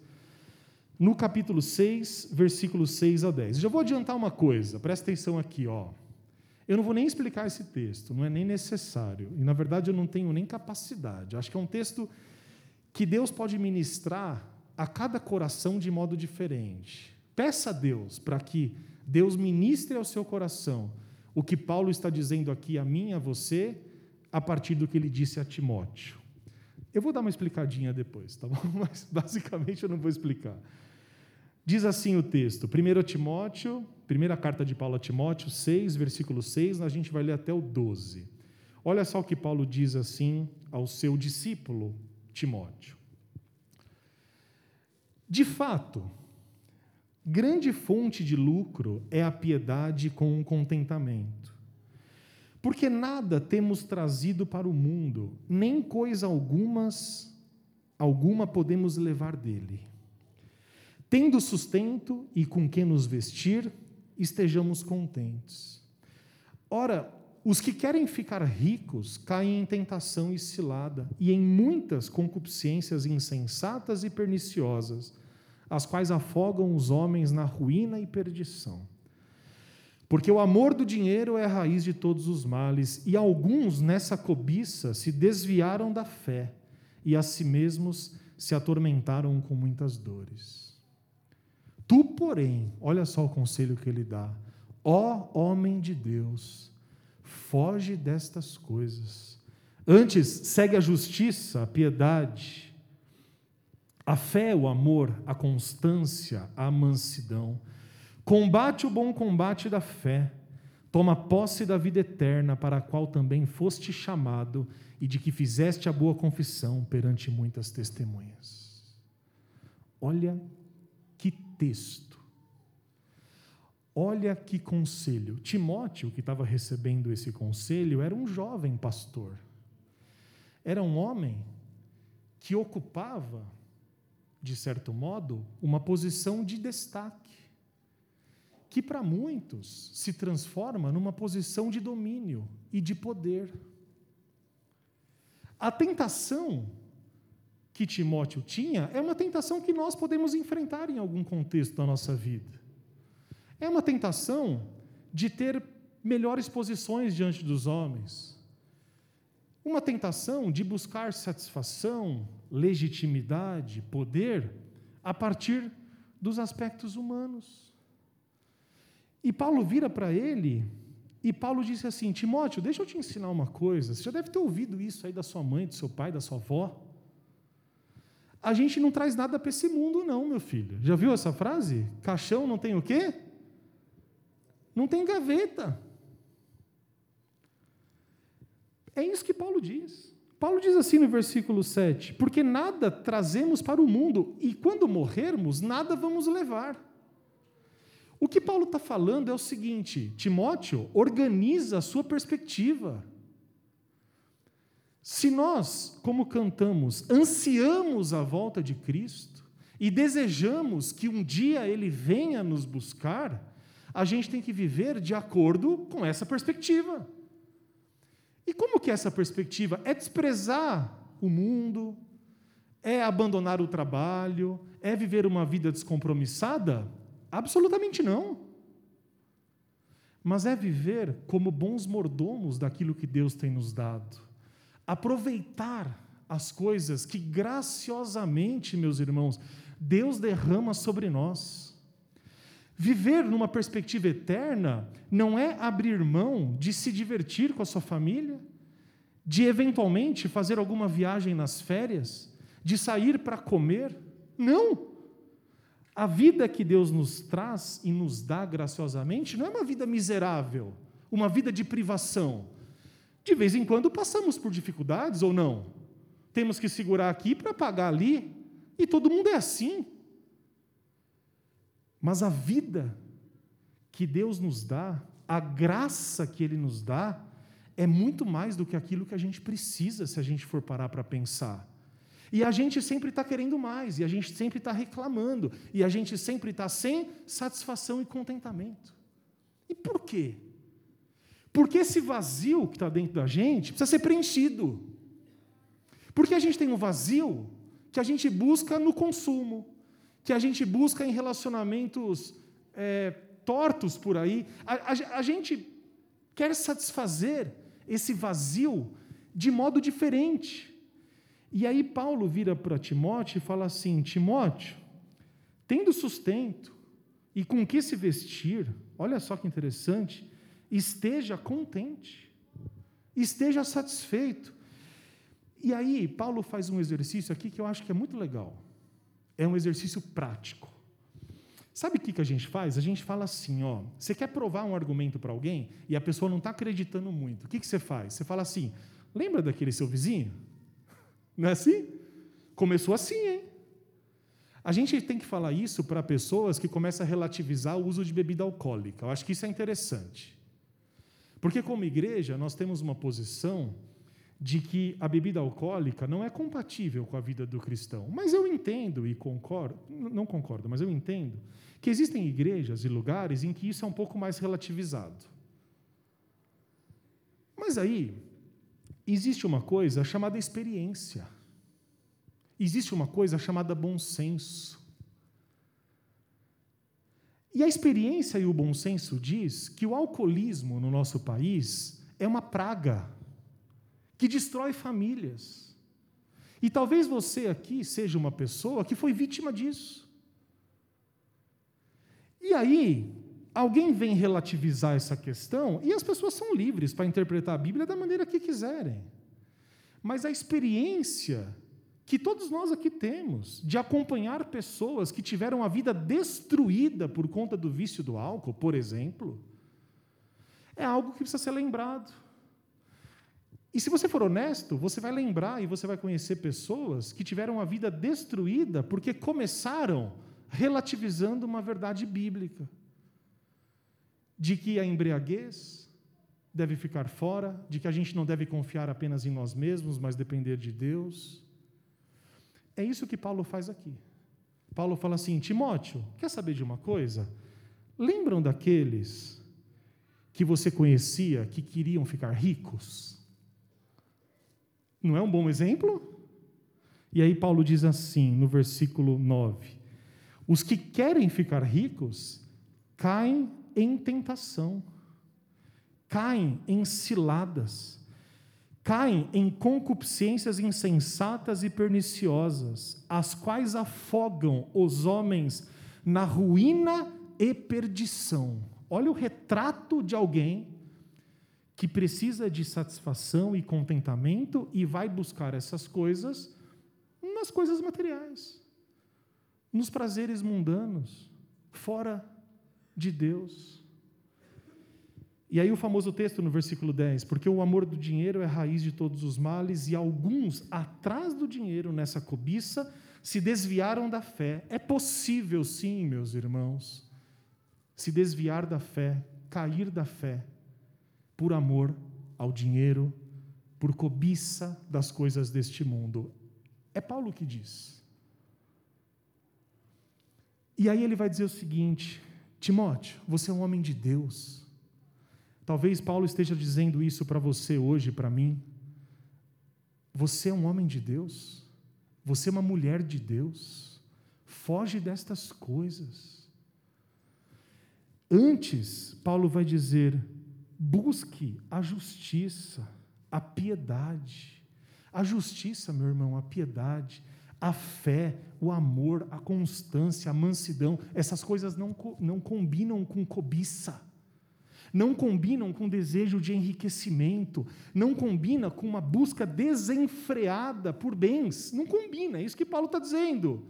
no capítulo 6, versículos 6 a 10. Já vou adiantar uma coisa, presta atenção aqui, ó. Eu não vou nem explicar esse texto, não é nem necessário. E, na verdade, eu não tenho nem capacidade. Acho que é um texto que Deus pode ministrar a cada coração de modo diferente. Peça a Deus para que Deus ministre ao seu coração o que Paulo está dizendo aqui a mim, a você, a partir do que ele disse a Timóteo. Eu vou dar uma explicadinha depois, tá bom? Mas basicamente eu não vou explicar. Diz assim o texto, 1 Timóteo, primeira carta de Paulo a Timóteo, 6, versículo 6, a gente vai ler até o 12. Olha só o que Paulo diz assim ao seu discípulo Timóteo. De fato, grande fonte de lucro é a piedade com o contentamento. Porque nada temos trazido para o mundo, nem coisa algumas alguma podemos levar dele. Tendo sustento e com que nos vestir, estejamos contentes. Ora, os que querem ficar ricos caem em tentação e cilada, e em muitas concupiscências insensatas e perniciosas, as quais afogam os homens na ruína e perdição. Porque o amor do dinheiro é a raiz de todos os males, e alguns nessa cobiça se desviaram da fé e a si mesmos se atormentaram com muitas dores. Tu, porém, olha só o conselho que ele dá: ó homem de Deus, foge destas coisas. Antes, segue a justiça, a piedade, a fé, o amor, a constância, a mansidão. Combate o bom combate da fé. Toma posse da vida eterna, para a qual também foste chamado e de que fizeste a boa confissão perante muitas testemunhas. Olha texto. Olha que conselho. Timóteo, que estava recebendo esse conselho, era um jovem pastor. Era um homem que ocupava, de certo modo, uma posição de destaque, que para muitos se transforma numa posição de domínio e de poder. A tentação que Timóteo tinha é uma tentação que nós podemos enfrentar em algum contexto da nossa vida. É uma tentação de ter melhores posições diante dos homens. Uma tentação de buscar satisfação, legitimidade, poder a partir dos aspectos humanos. E Paulo vira para ele e Paulo disse assim: Timóteo, deixa eu te ensinar uma coisa. Você já deve ter ouvido isso aí da sua mãe, do seu pai, da sua avó. A gente não traz nada para esse mundo, não, meu filho. Já viu essa frase? Caixão não tem o quê? Não tem gaveta. É isso que Paulo diz. Paulo diz assim no versículo 7: Porque nada trazemos para o mundo, e quando morrermos, nada vamos levar. O que Paulo está falando é o seguinte: Timóteo, organiza a sua perspectiva. Se nós, como cantamos, ansiamos a volta de Cristo e desejamos que um dia ele venha nos buscar, a gente tem que viver de acordo com essa perspectiva. E como que é essa perspectiva? É desprezar o mundo, é abandonar o trabalho, é viver uma vida descompromissada? Absolutamente não. Mas é viver como bons mordomos daquilo que Deus tem nos dado. Aproveitar as coisas que graciosamente, meus irmãos, Deus derrama sobre nós. Viver numa perspectiva eterna não é abrir mão de se divertir com a sua família, de eventualmente fazer alguma viagem nas férias, de sair para comer. Não! A vida que Deus nos traz e nos dá graciosamente não é uma vida miserável, uma vida de privação. De vez em quando passamos por dificuldades ou não. Temos que segurar aqui para pagar ali, e todo mundo é assim. Mas a vida que Deus nos dá, a graça que Ele nos dá, é muito mais do que aquilo que a gente precisa se a gente for parar para pensar. E a gente sempre está querendo mais, e a gente sempre está reclamando, e a gente sempre está sem satisfação e contentamento. E por quê? Porque esse vazio que está dentro da gente precisa ser preenchido. Porque a gente tem um vazio que a gente busca no consumo, que a gente busca em relacionamentos é, tortos por aí. A, a, a gente quer satisfazer esse vazio de modo diferente. E aí Paulo vira para Timóteo e fala assim: Timóteo, tendo sustento e com que se vestir, olha só que interessante, esteja contente, esteja satisfeito. E aí Paulo faz um exercício aqui que eu acho que é muito legal é um exercício prático. Sabe o que, que a gente faz? A gente fala assim: ó, você quer provar um argumento para alguém e a pessoa não está acreditando muito. O que, que você faz? Você fala assim: lembra daquele seu vizinho? Não é assim? Começou assim, hein? A gente tem que falar isso para pessoas que começam a relativizar o uso de bebida alcoólica. Eu acho que isso é interessante. Porque, como igreja, nós temos uma posição de que a bebida alcoólica não é compatível com a vida do cristão. Mas eu entendo e concordo, não concordo, mas eu entendo que existem igrejas e lugares em que isso é um pouco mais relativizado. Mas aí existe uma coisa chamada experiência. Existe uma coisa chamada bom senso. E a experiência e o bom senso diz que o alcoolismo no nosso país é uma praga que destrói famílias. E talvez você aqui seja uma pessoa que foi vítima disso. E aí, alguém vem relativizar essa questão e as pessoas são livres para interpretar a Bíblia da maneira que quiserem. Mas a experiência que todos nós aqui temos de acompanhar pessoas que tiveram a vida destruída por conta do vício do álcool, por exemplo, é algo que precisa ser lembrado. E se você for honesto, você vai lembrar e você vai conhecer pessoas que tiveram a vida destruída porque começaram relativizando uma verdade bíblica. de que a embriaguez deve ficar fora, de que a gente não deve confiar apenas em nós mesmos, mas depender de Deus. É isso que Paulo faz aqui. Paulo fala assim: Timóteo, quer saber de uma coisa? Lembram daqueles que você conhecia que queriam ficar ricos? Não é um bom exemplo? E aí Paulo diz assim, no versículo 9: Os que querem ficar ricos caem em tentação, caem em ciladas, caem em concupiscências insensatas e perniciosas, as quais afogam os homens na ruína e perdição. Olha o retrato de alguém que precisa de satisfação e contentamento e vai buscar essas coisas nas coisas materiais, nos prazeres mundanos, fora de Deus. E aí o famoso texto no versículo 10, porque o amor do dinheiro é a raiz de todos os males e alguns atrás do dinheiro nessa cobiça se desviaram da fé. É possível sim, meus irmãos, se desviar da fé, cair da fé por amor ao dinheiro, por cobiça das coisas deste mundo. É Paulo que diz. E aí ele vai dizer o seguinte: Timóteo, você é um homem de Deus. Talvez Paulo esteja dizendo isso para você hoje, para mim. Você é um homem de Deus. Você é uma mulher de Deus. Foge destas coisas. Antes, Paulo vai dizer: busque a justiça, a piedade a justiça, meu irmão, a piedade, a fé, o amor, a constância, a mansidão, essas coisas não, não combinam com cobiça, não combinam com desejo de enriquecimento, não combina com uma busca desenfreada por bens, não combina, é isso que Paulo está dizendo.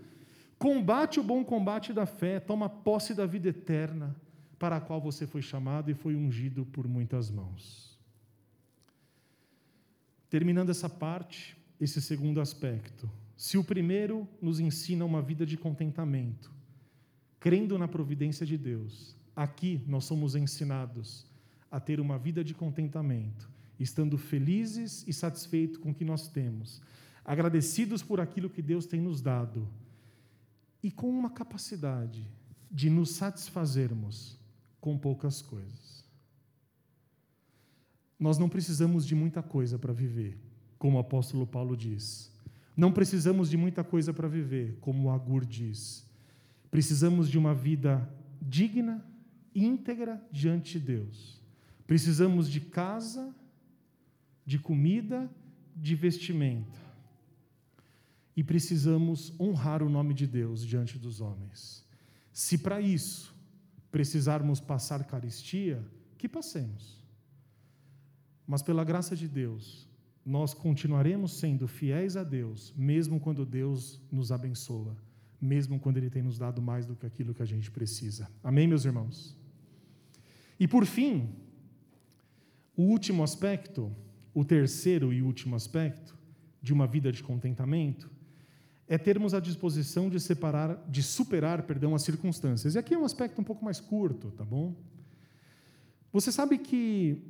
Combate o bom combate da fé, toma posse da vida eterna, para a qual você foi chamado e foi ungido por muitas mãos. Terminando essa parte, esse segundo aspecto. Se o primeiro nos ensina uma vida de contentamento, crendo na providência de Deus, aqui nós somos ensinados a ter uma vida de contentamento, estando felizes e satisfeitos com o que nós temos, agradecidos por aquilo que Deus tem nos dado e com uma capacidade de nos satisfazermos com poucas coisas. Nós não precisamos de muita coisa para viver, como o apóstolo Paulo diz. Não precisamos de muita coisa para viver, como o Agur diz. Precisamos de uma vida digna, íntegra diante de Deus. Precisamos de casa, de comida, de vestimenta. E precisamos honrar o nome de Deus diante dos homens. Se para isso precisarmos passar caristia, que passemos. Mas pela graça de Deus, nós continuaremos sendo fiéis a Deus, mesmo quando Deus nos abençoa, mesmo quando Ele tem nos dado mais do que aquilo que a gente precisa. Amém, meus irmãos? E por fim, o último aspecto, o terceiro e último aspecto de uma vida de contentamento, é termos a disposição de separar, de superar, perdão, as circunstâncias. E aqui é um aspecto um pouco mais curto, tá bom? Você sabe que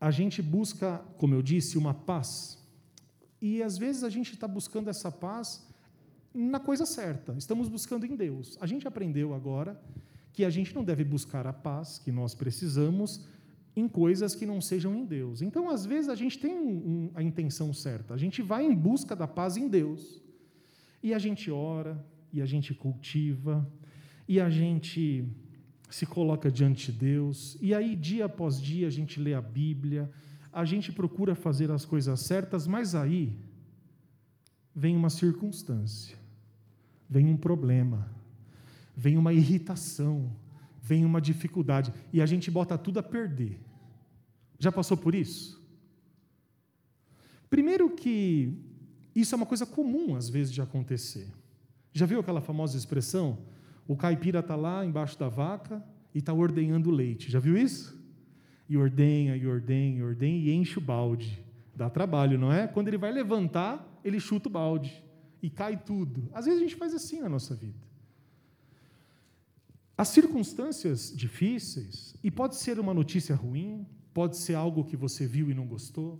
a gente busca, como eu disse, uma paz. E às vezes a gente está buscando essa paz na coisa certa, estamos buscando em Deus. A gente aprendeu agora que a gente não deve buscar a paz que nós precisamos em coisas que não sejam em Deus. Então, às vezes, a gente tem um, um, a intenção certa, a gente vai em busca da paz em Deus. E a gente ora, e a gente cultiva, e a gente se coloca diante de Deus, e aí, dia após dia, a gente lê a Bíblia, a gente procura fazer as coisas certas, mas aí vem uma circunstância, vem um problema, vem uma irritação, vem uma dificuldade, e a gente bota tudo a perder. Já passou por isso? Primeiro que isso é uma coisa comum às vezes de acontecer. Já viu aquela famosa expressão? O caipira está lá embaixo da vaca e está ordenhando leite. Já viu isso? E ordenha, e ordenha, e ordenha, e enche o balde. Dá trabalho, não é? Quando ele vai levantar, ele chuta o balde. E cai tudo. Às vezes a gente faz assim na nossa vida. As circunstâncias difíceis, e pode ser uma notícia ruim, pode ser algo que você viu e não gostou,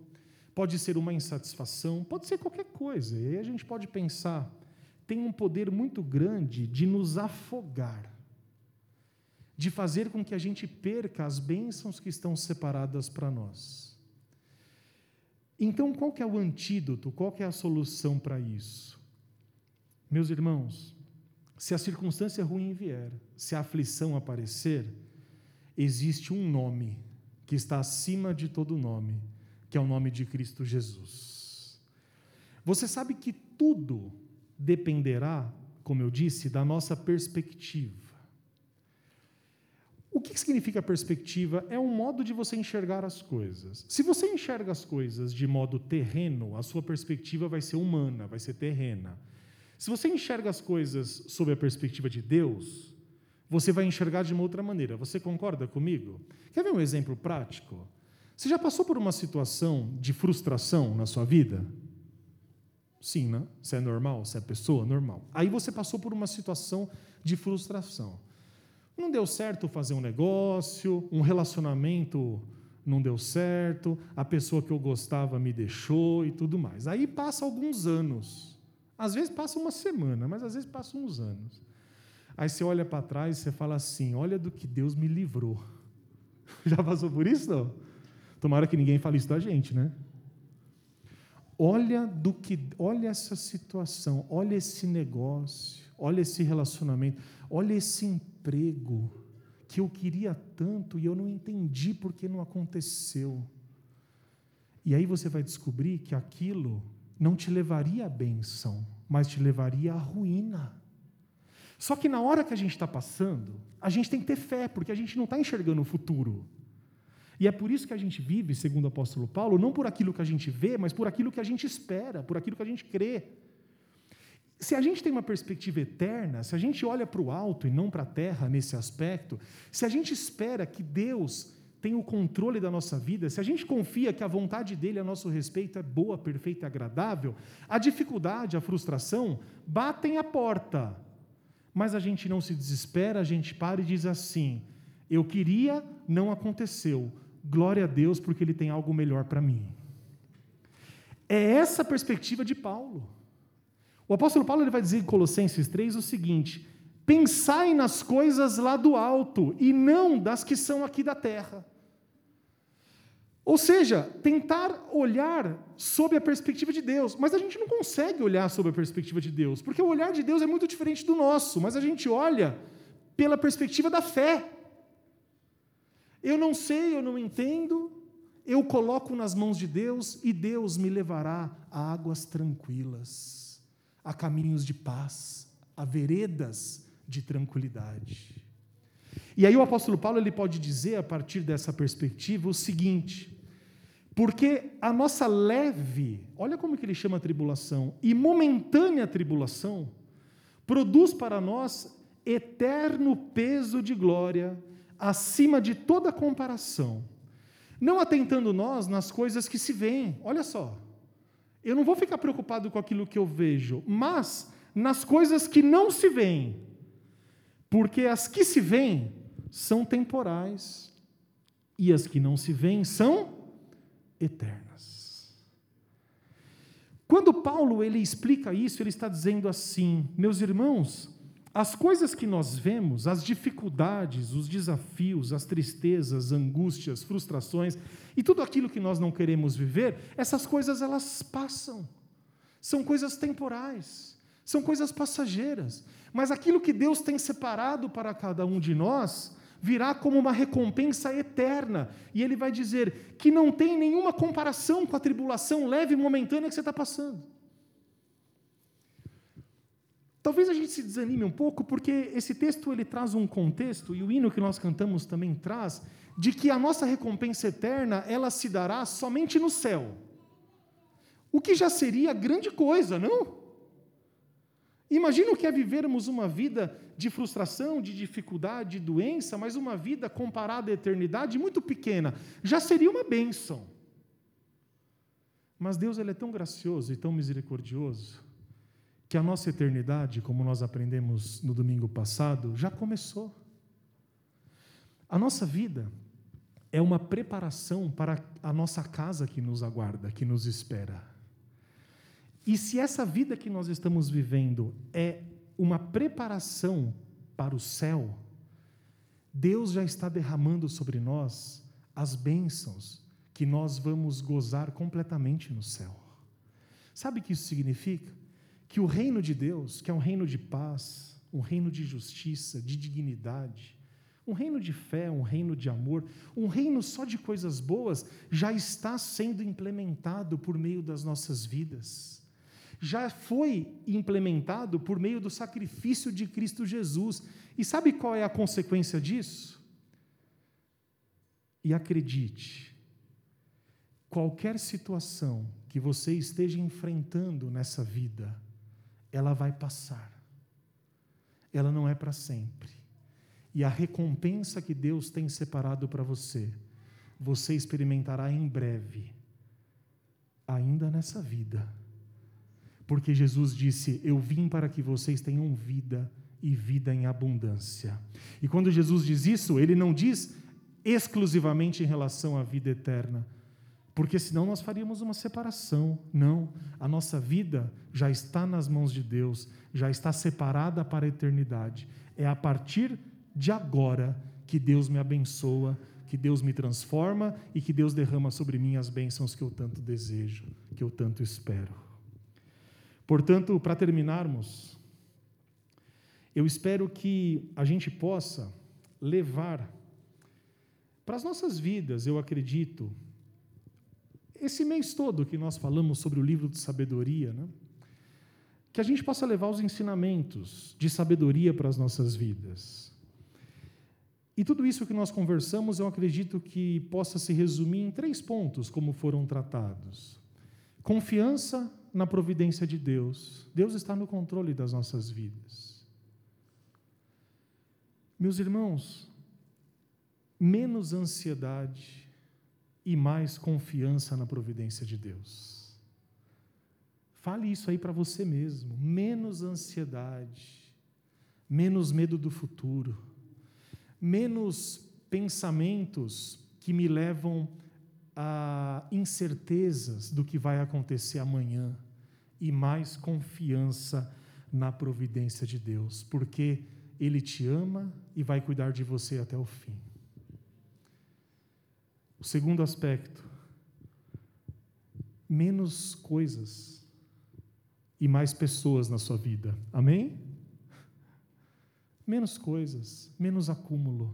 pode ser uma insatisfação, pode ser qualquer coisa. E aí a gente pode pensar, tem um poder muito grande de nos afogar, de fazer com que a gente perca as bênçãos que estão separadas para nós. Então, qual que é o antídoto? Qual que é a solução para isso? Meus irmãos, se a circunstância ruim vier, se a aflição aparecer, existe um nome que está acima de todo nome, que é o nome de Cristo Jesus. Você sabe que tudo dependerá, como eu disse, da nossa perspectiva. O que significa perspectiva? É um modo de você enxergar as coisas. Se você enxerga as coisas de modo terreno, a sua perspectiva vai ser humana, vai ser terrena. Se você enxerga as coisas sob a perspectiva de Deus, você vai enxergar de uma outra maneira. Você concorda comigo? Quer ver um exemplo prático? Você já passou por uma situação de frustração na sua vida? Sim, né? Você é normal, você é pessoa normal. Aí você passou por uma situação de frustração. Não deu certo fazer um negócio, um relacionamento não deu certo, a pessoa que eu gostava me deixou e tudo mais. Aí passa alguns anos. Às vezes passa uma semana, mas às vezes passa uns anos. Aí você olha para trás e você fala assim: olha do que Deus me livrou. Já passou por isso? Não? Tomara que ninguém fale isso da gente, né? Olha do que, olha essa situação, olha esse negócio, olha esse relacionamento, olha esse emprego que eu queria tanto e eu não entendi porque não aconteceu. E aí você vai descobrir que aquilo não te levaria à benção, mas te levaria à ruína. Só que na hora que a gente está passando, a gente tem que ter fé, porque a gente não está enxergando o futuro. E é por isso que a gente vive, segundo o apóstolo Paulo, não por aquilo que a gente vê, mas por aquilo que a gente espera, por aquilo que a gente crê. Se a gente tem uma perspectiva eterna, se a gente olha para o alto e não para a terra nesse aspecto, se a gente espera que Deus tem o controle da nossa vida, se a gente confia que a vontade dele a nosso respeito é boa, perfeita e agradável, a dificuldade, a frustração batem a porta. Mas a gente não se desespera, a gente para e diz assim: eu queria, não aconteceu. Glória a Deus, porque ele tem algo melhor para mim. É essa a perspectiva de Paulo. O apóstolo Paulo ele vai dizer em Colossenses 3 o seguinte: Pensai nas coisas lá do alto e não das que são aqui da terra. Ou seja, tentar olhar sob a perspectiva de Deus. Mas a gente não consegue olhar sob a perspectiva de Deus, porque o olhar de Deus é muito diferente do nosso, mas a gente olha pela perspectiva da fé. Eu não sei, eu não entendo, eu coloco nas mãos de Deus e Deus me levará a águas tranquilas, a caminhos de paz, a veredas de tranquilidade. E aí o apóstolo Paulo ele pode dizer a partir dessa perspectiva o seguinte: porque a nossa leve, olha como que ele chama a tribulação, e momentânea tribulação produz para nós eterno peso de glória acima de toda comparação. Não atentando nós nas coisas que se veem. Olha só. Eu não vou ficar preocupado com aquilo que eu vejo, mas nas coisas que não se veem. Porque as que se veem são temporais e as que não se veem são eternas. Quando Paulo ele explica isso, ele está dizendo assim: meus irmãos, as coisas que nós vemos, as dificuldades, os desafios, as tristezas, angústias, frustrações e tudo aquilo que nós não queremos viver, essas coisas elas passam. São coisas temporais, são coisas passageiras. Mas aquilo que Deus tem separado para cada um de nós virá como uma recompensa eterna. E ele vai dizer que não tem nenhuma comparação com a tribulação leve e momentânea que você está passando. Talvez a gente se desanime um pouco, porque esse texto ele traz um contexto, e o hino que nós cantamos também traz, de que a nossa recompensa eterna ela se dará somente no céu. O que já seria grande coisa, não? Imagina o que é vivermos uma vida de frustração, de dificuldade, de doença, mas uma vida comparada à eternidade muito pequena. Já seria uma bênção. Mas Deus ele é tão gracioso e tão misericordioso que a nossa eternidade, como nós aprendemos no domingo passado, já começou. A nossa vida é uma preparação para a nossa casa que nos aguarda, que nos espera. E se essa vida que nós estamos vivendo é uma preparação para o céu, Deus já está derramando sobre nós as bênçãos que nós vamos gozar completamente no céu. Sabe o que isso significa? Que o reino de Deus, que é um reino de paz, um reino de justiça, de dignidade, um reino de fé, um reino de amor, um reino só de coisas boas, já está sendo implementado por meio das nossas vidas. Já foi implementado por meio do sacrifício de Cristo Jesus. E sabe qual é a consequência disso? E acredite, qualquer situação que você esteja enfrentando nessa vida, ela vai passar. Ela não é para sempre. E a recompensa que Deus tem separado para você, você experimentará em breve, ainda nessa vida. Porque Jesus disse: Eu vim para que vocês tenham vida e vida em abundância. E quando Jesus diz isso, ele não diz exclusivamente em relação à vida eterna, porque senão nós faríamos uma separação. Não, a nossa vida já está nas mãos de Deus, já está separada para a eternidade. É a partir de agora que Deus me abençoa, que Deus me transforma e que Deus derrama sobre mim as bênçãos que eu tanto desejo, que eu tanto espero. Portanto, para terminarmos, eu espero que a gente possa levar para as nossas vidas, eu acredito, esse mês todo que nós falamos sobre o livro de sabedoria, né? que a gente possa levar os ensinamentos de sabedoria para as nossas vidas. E tudo isso que nós conversamos, eu acredito que possa se resumir em três pontos, como foram tratados: confiança na providência de Deus. Deus está no controle das nossas vidas. Meus irmãos, menos ansiedade e mais confiança na providência de Deus. Fale isso aí para você mesmo. Menos ansiedade, menos medo do futuro menos pensamentos que me levam a incertezas do que vai acontecer amanhã e mais confiança na providência de Deus, porque Ele te ama e vai cuidar de você até o fim. O segundo aspecto, menos coisas e mais pessoas na sua vida. Amém? menos coisas, menos acúmulo,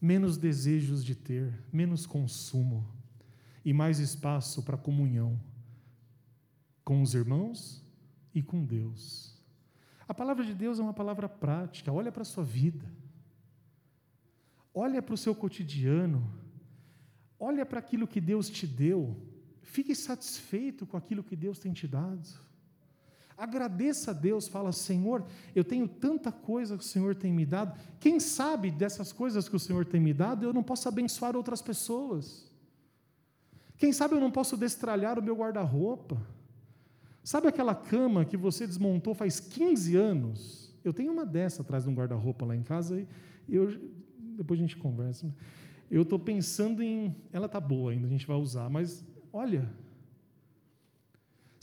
menos desejos de ter, menos consumo e mais espaço para comunhão com os irmãos e com Deus. A palavra de Deus é uma palavra prática, olha para a sua vida, olha para o seu cotidiano, olha para aquilo que Deus te deu, fique satisfeito com aquilo que Deus tem te dado. Agradeça a Deus, fala: Senhor, eu tenho tanta coisa que o Senhor tem me dado. Quem sabe dessas coisas que o Senhor tem me dado, eu não posso abençoar outras pessoas. Quem sabe eu não posso destralhar o meu guarda-roupa. Sabe aquela cama que você desmontou faz 15 anos? Eu tenho uma dessa atrás de um guarda-roupa lá em casa e eu, depois a gente conversa. Eu estou pensando em. Ela está boa ainda, a gente vai usar, mas olha,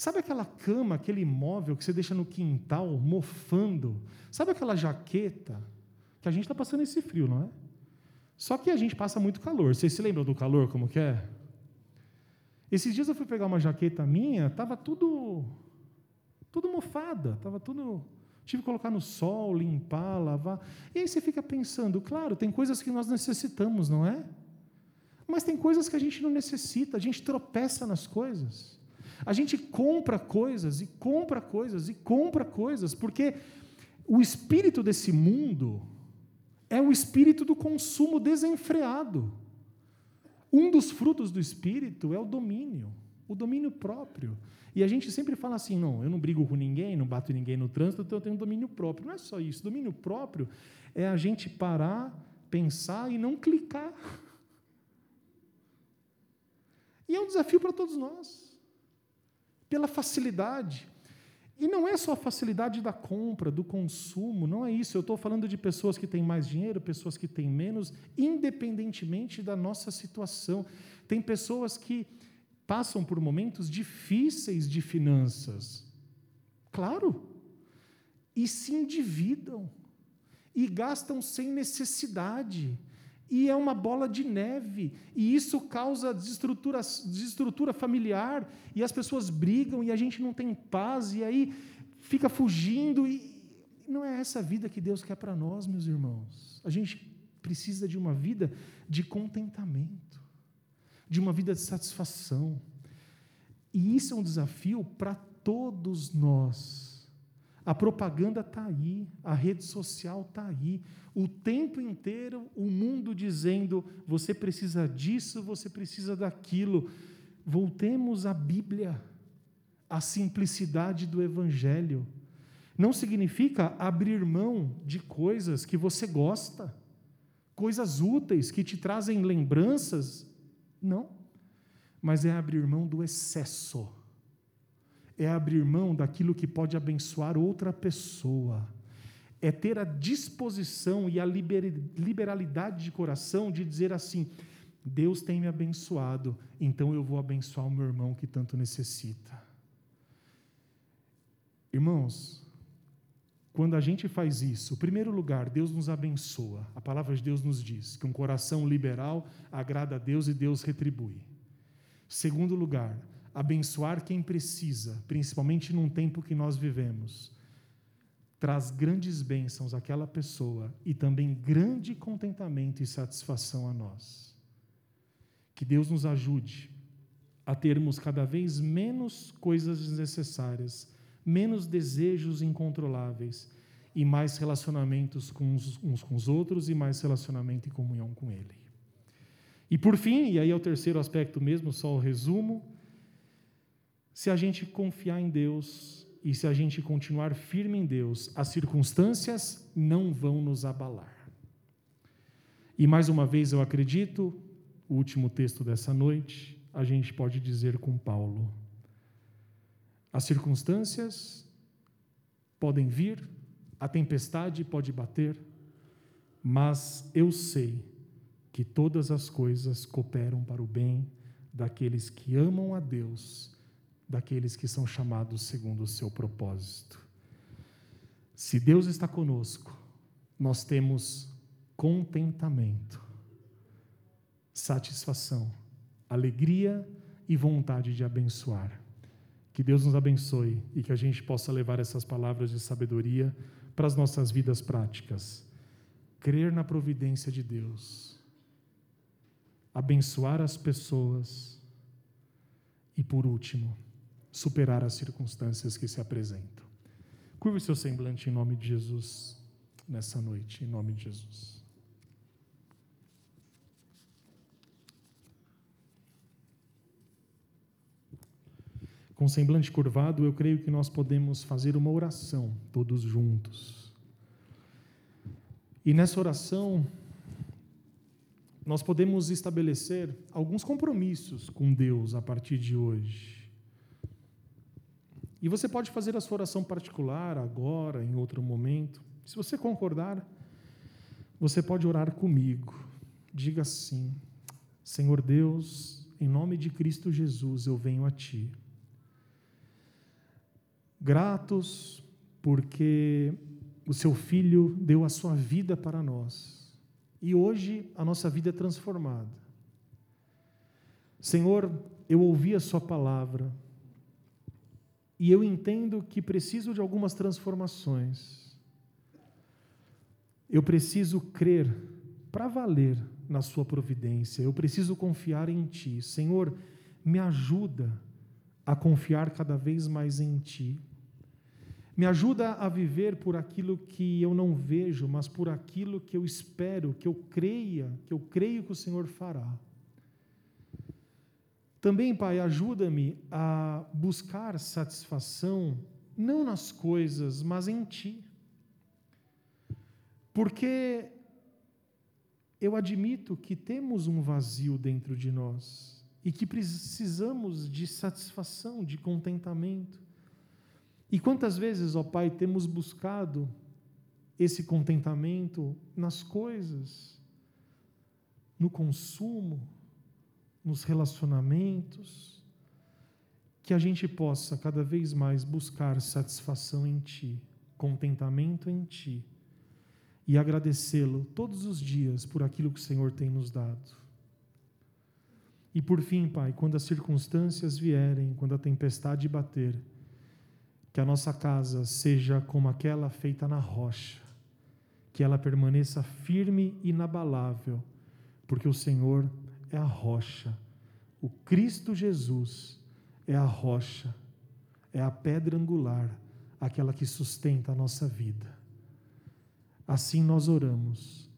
Sabe aquela cama, aquele móvel que você deixa no quintal, mofando? Sabe aquela jaqueta? Que a gente está passando esse frio, não é? Só que a gente passa muito calor. Vocês se lembram do calor, como que é? Esses dias eu fui pegar uma jaqueta minha, estava tudo, tudo mofada, estava tudo... Tive que colocar no sol, limpar, lavar. E aí você fica pensando, claro, tem coisas que nós necessitamos, não é? Mas tem coisas que a gente não necessita, a gente tropeça nas coisas. A gente compra coisas e compra coisas e compra coisas, porque o espírito desse mundo é o espírito do consumo desenfreado. Um dos frutos do espírito é o domínio, o domínio próprio. E a gente sempre fala assim: não, eu não brigo com ninguém, não bato ninguém no trânsito, então eu tenho domínio próprio. Não é só isso. Domínio próprio é a gente parar, pensar e não clicar. E é um desafio para todos nós pela facilidade. E não é só a facilidade da compra, do consumo, não é isso. Eu estou falando de pessoas que têm mais dinheiro, pessoas que têm menos, independentemente da nossa situação. Tem pessoas que passam por momentos difíceis de finanças. Claro. E se endividam. E gastam sem necessidade e é uma bola de neve, e isso causa desestrutura, desestrutura familiar, e as pessoas brigam, e a gente não tem paz, e aí fica fugindo, e não é essa vida que Deus quer para nós, meus irmãos. A gente precisa de uma vida de contentamento, de uma vida de satisfação, e isso é um desafio para todos nós. A propaganda está aí, a rede social está aí, o tempo inteiro o mundo dizendo: você precisa disso, você precisa daquilo. Voltemos à Bíblia, à simplicidade do Evangelho. Não significa abrir mão de coisas que você gosta, coisas úteis que te trazem lembranças. Não. Mas é abrir mão do excesso é abrir mão daquilo que pode abençoar outra pessoa, é ter a disposição e a liberalidade de coração de dizer assim: Deus tem me abençoado, então eu vou abençoar o meu irmão que tanto necessita. Irmãos, quando a gente faz isso, em primeiro lugar, Deus nos abençoa. A palavra de Deus nos diz que um coração liberal agrada a Deus e Deus retribui. Segundo lugar, abençoar quem precisa, principalmente num tempo que nós vivemos, traz grandes bênçãos àquela pessoa e também grande contentamento e satisfação a nós. Que Deus nos ajude a termos cada vez menos coisas desnecessárias, menos desejos incontroláveis e mais relacionamentos com uns, uns com os outros e mais relacionamento e comunhão com Ele. E por fim, e aí é o terceiro aspecto mesmo, só o resumo, se a gente confiar em Deus e se a gente continuar firme em Deus, as circunstâncias não vão nos abalar. E mais uma vez eu acredito, o último texto dessa noite, a gente pode dizer com Paulo: as circunstâncias podem vir, a tempestade pode bater, mas eu sei que todas as coisas cooperam para o bem daqueles que amam a Deus daqueles que são chamados segundo o seu propósito. Se Deus está conosco, nós temos contentamento, satisfação, alegria e vontade de abençoar. Que Deus nos abençoe e que a gente possa levar essas palavras de sabedoria para as nossas vidas práticas. Crer na providência de Deus, abençoar as pessoas e, por último, superar as circunstâncias que se apresentam. Curva o seu semblante em nome de Jesus nessa noite, em nome de Jesus. Com semblante curvado, eu creio que nós podemos fazer uma oração todos juntos. E nessa oração, nós podemos estabelecer alguns compromissos com Deus a partir de hoje. E você pode fazer a sua oração particular agora, em outro momento. Se você concordar, você pode orar comigo. Diga assim: Senhor Deus, em nome de Cristo Jesus, eu venho a Ti. Gratos porque o Seu Filho deu a Sua vida para nós. E hoje a nossa vida é transformada. Senhor, eu ouvi a Sua palavra e eu entendo que preciso de algumas transformações. Eu preciso crer para valer na Sua providência. Eu preciso confiar em Ti. Senhor, me ajuda a confiar cada vez mais em Ti. Me ajuda a viver por aquilo que eu não vejo, mas por aquilo que eu espero, que eu creia, que eu creio que o Senhor fará. Também, Pai, ajuda-me a buscar satisfação não nas coisas, mas em Ti. Porque eu admito que temos um vazio dentro de nós e que precisamos de satisfação, de contentamento. E quantas vezes, ó Pai, temos buscado esse contentamento nas coisas, no consumo, nos relacionamentos, que a gente possa cada vez mais buscar satisfação em Ti, contentamento em Ti e agradecê-lo todos os dias por aquilo que o Senhor tem nos dado. E por fim, Pai, quando as circunstâncias vierem, quando a tempestade bater, que a nossa casa seja como aquela feita na rocha, que ela permaneça firme e inabalável, porque o Senhor é a rocha, o Cristo Jesus é a rocha, é a pedra angular, aquela que sustenta a nossa vida. Assim nós oramos,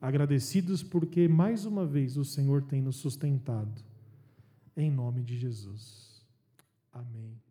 agradecidos porque mais uma vez o Senhor tem nos sustentado. Em nome de Jesus. Amém.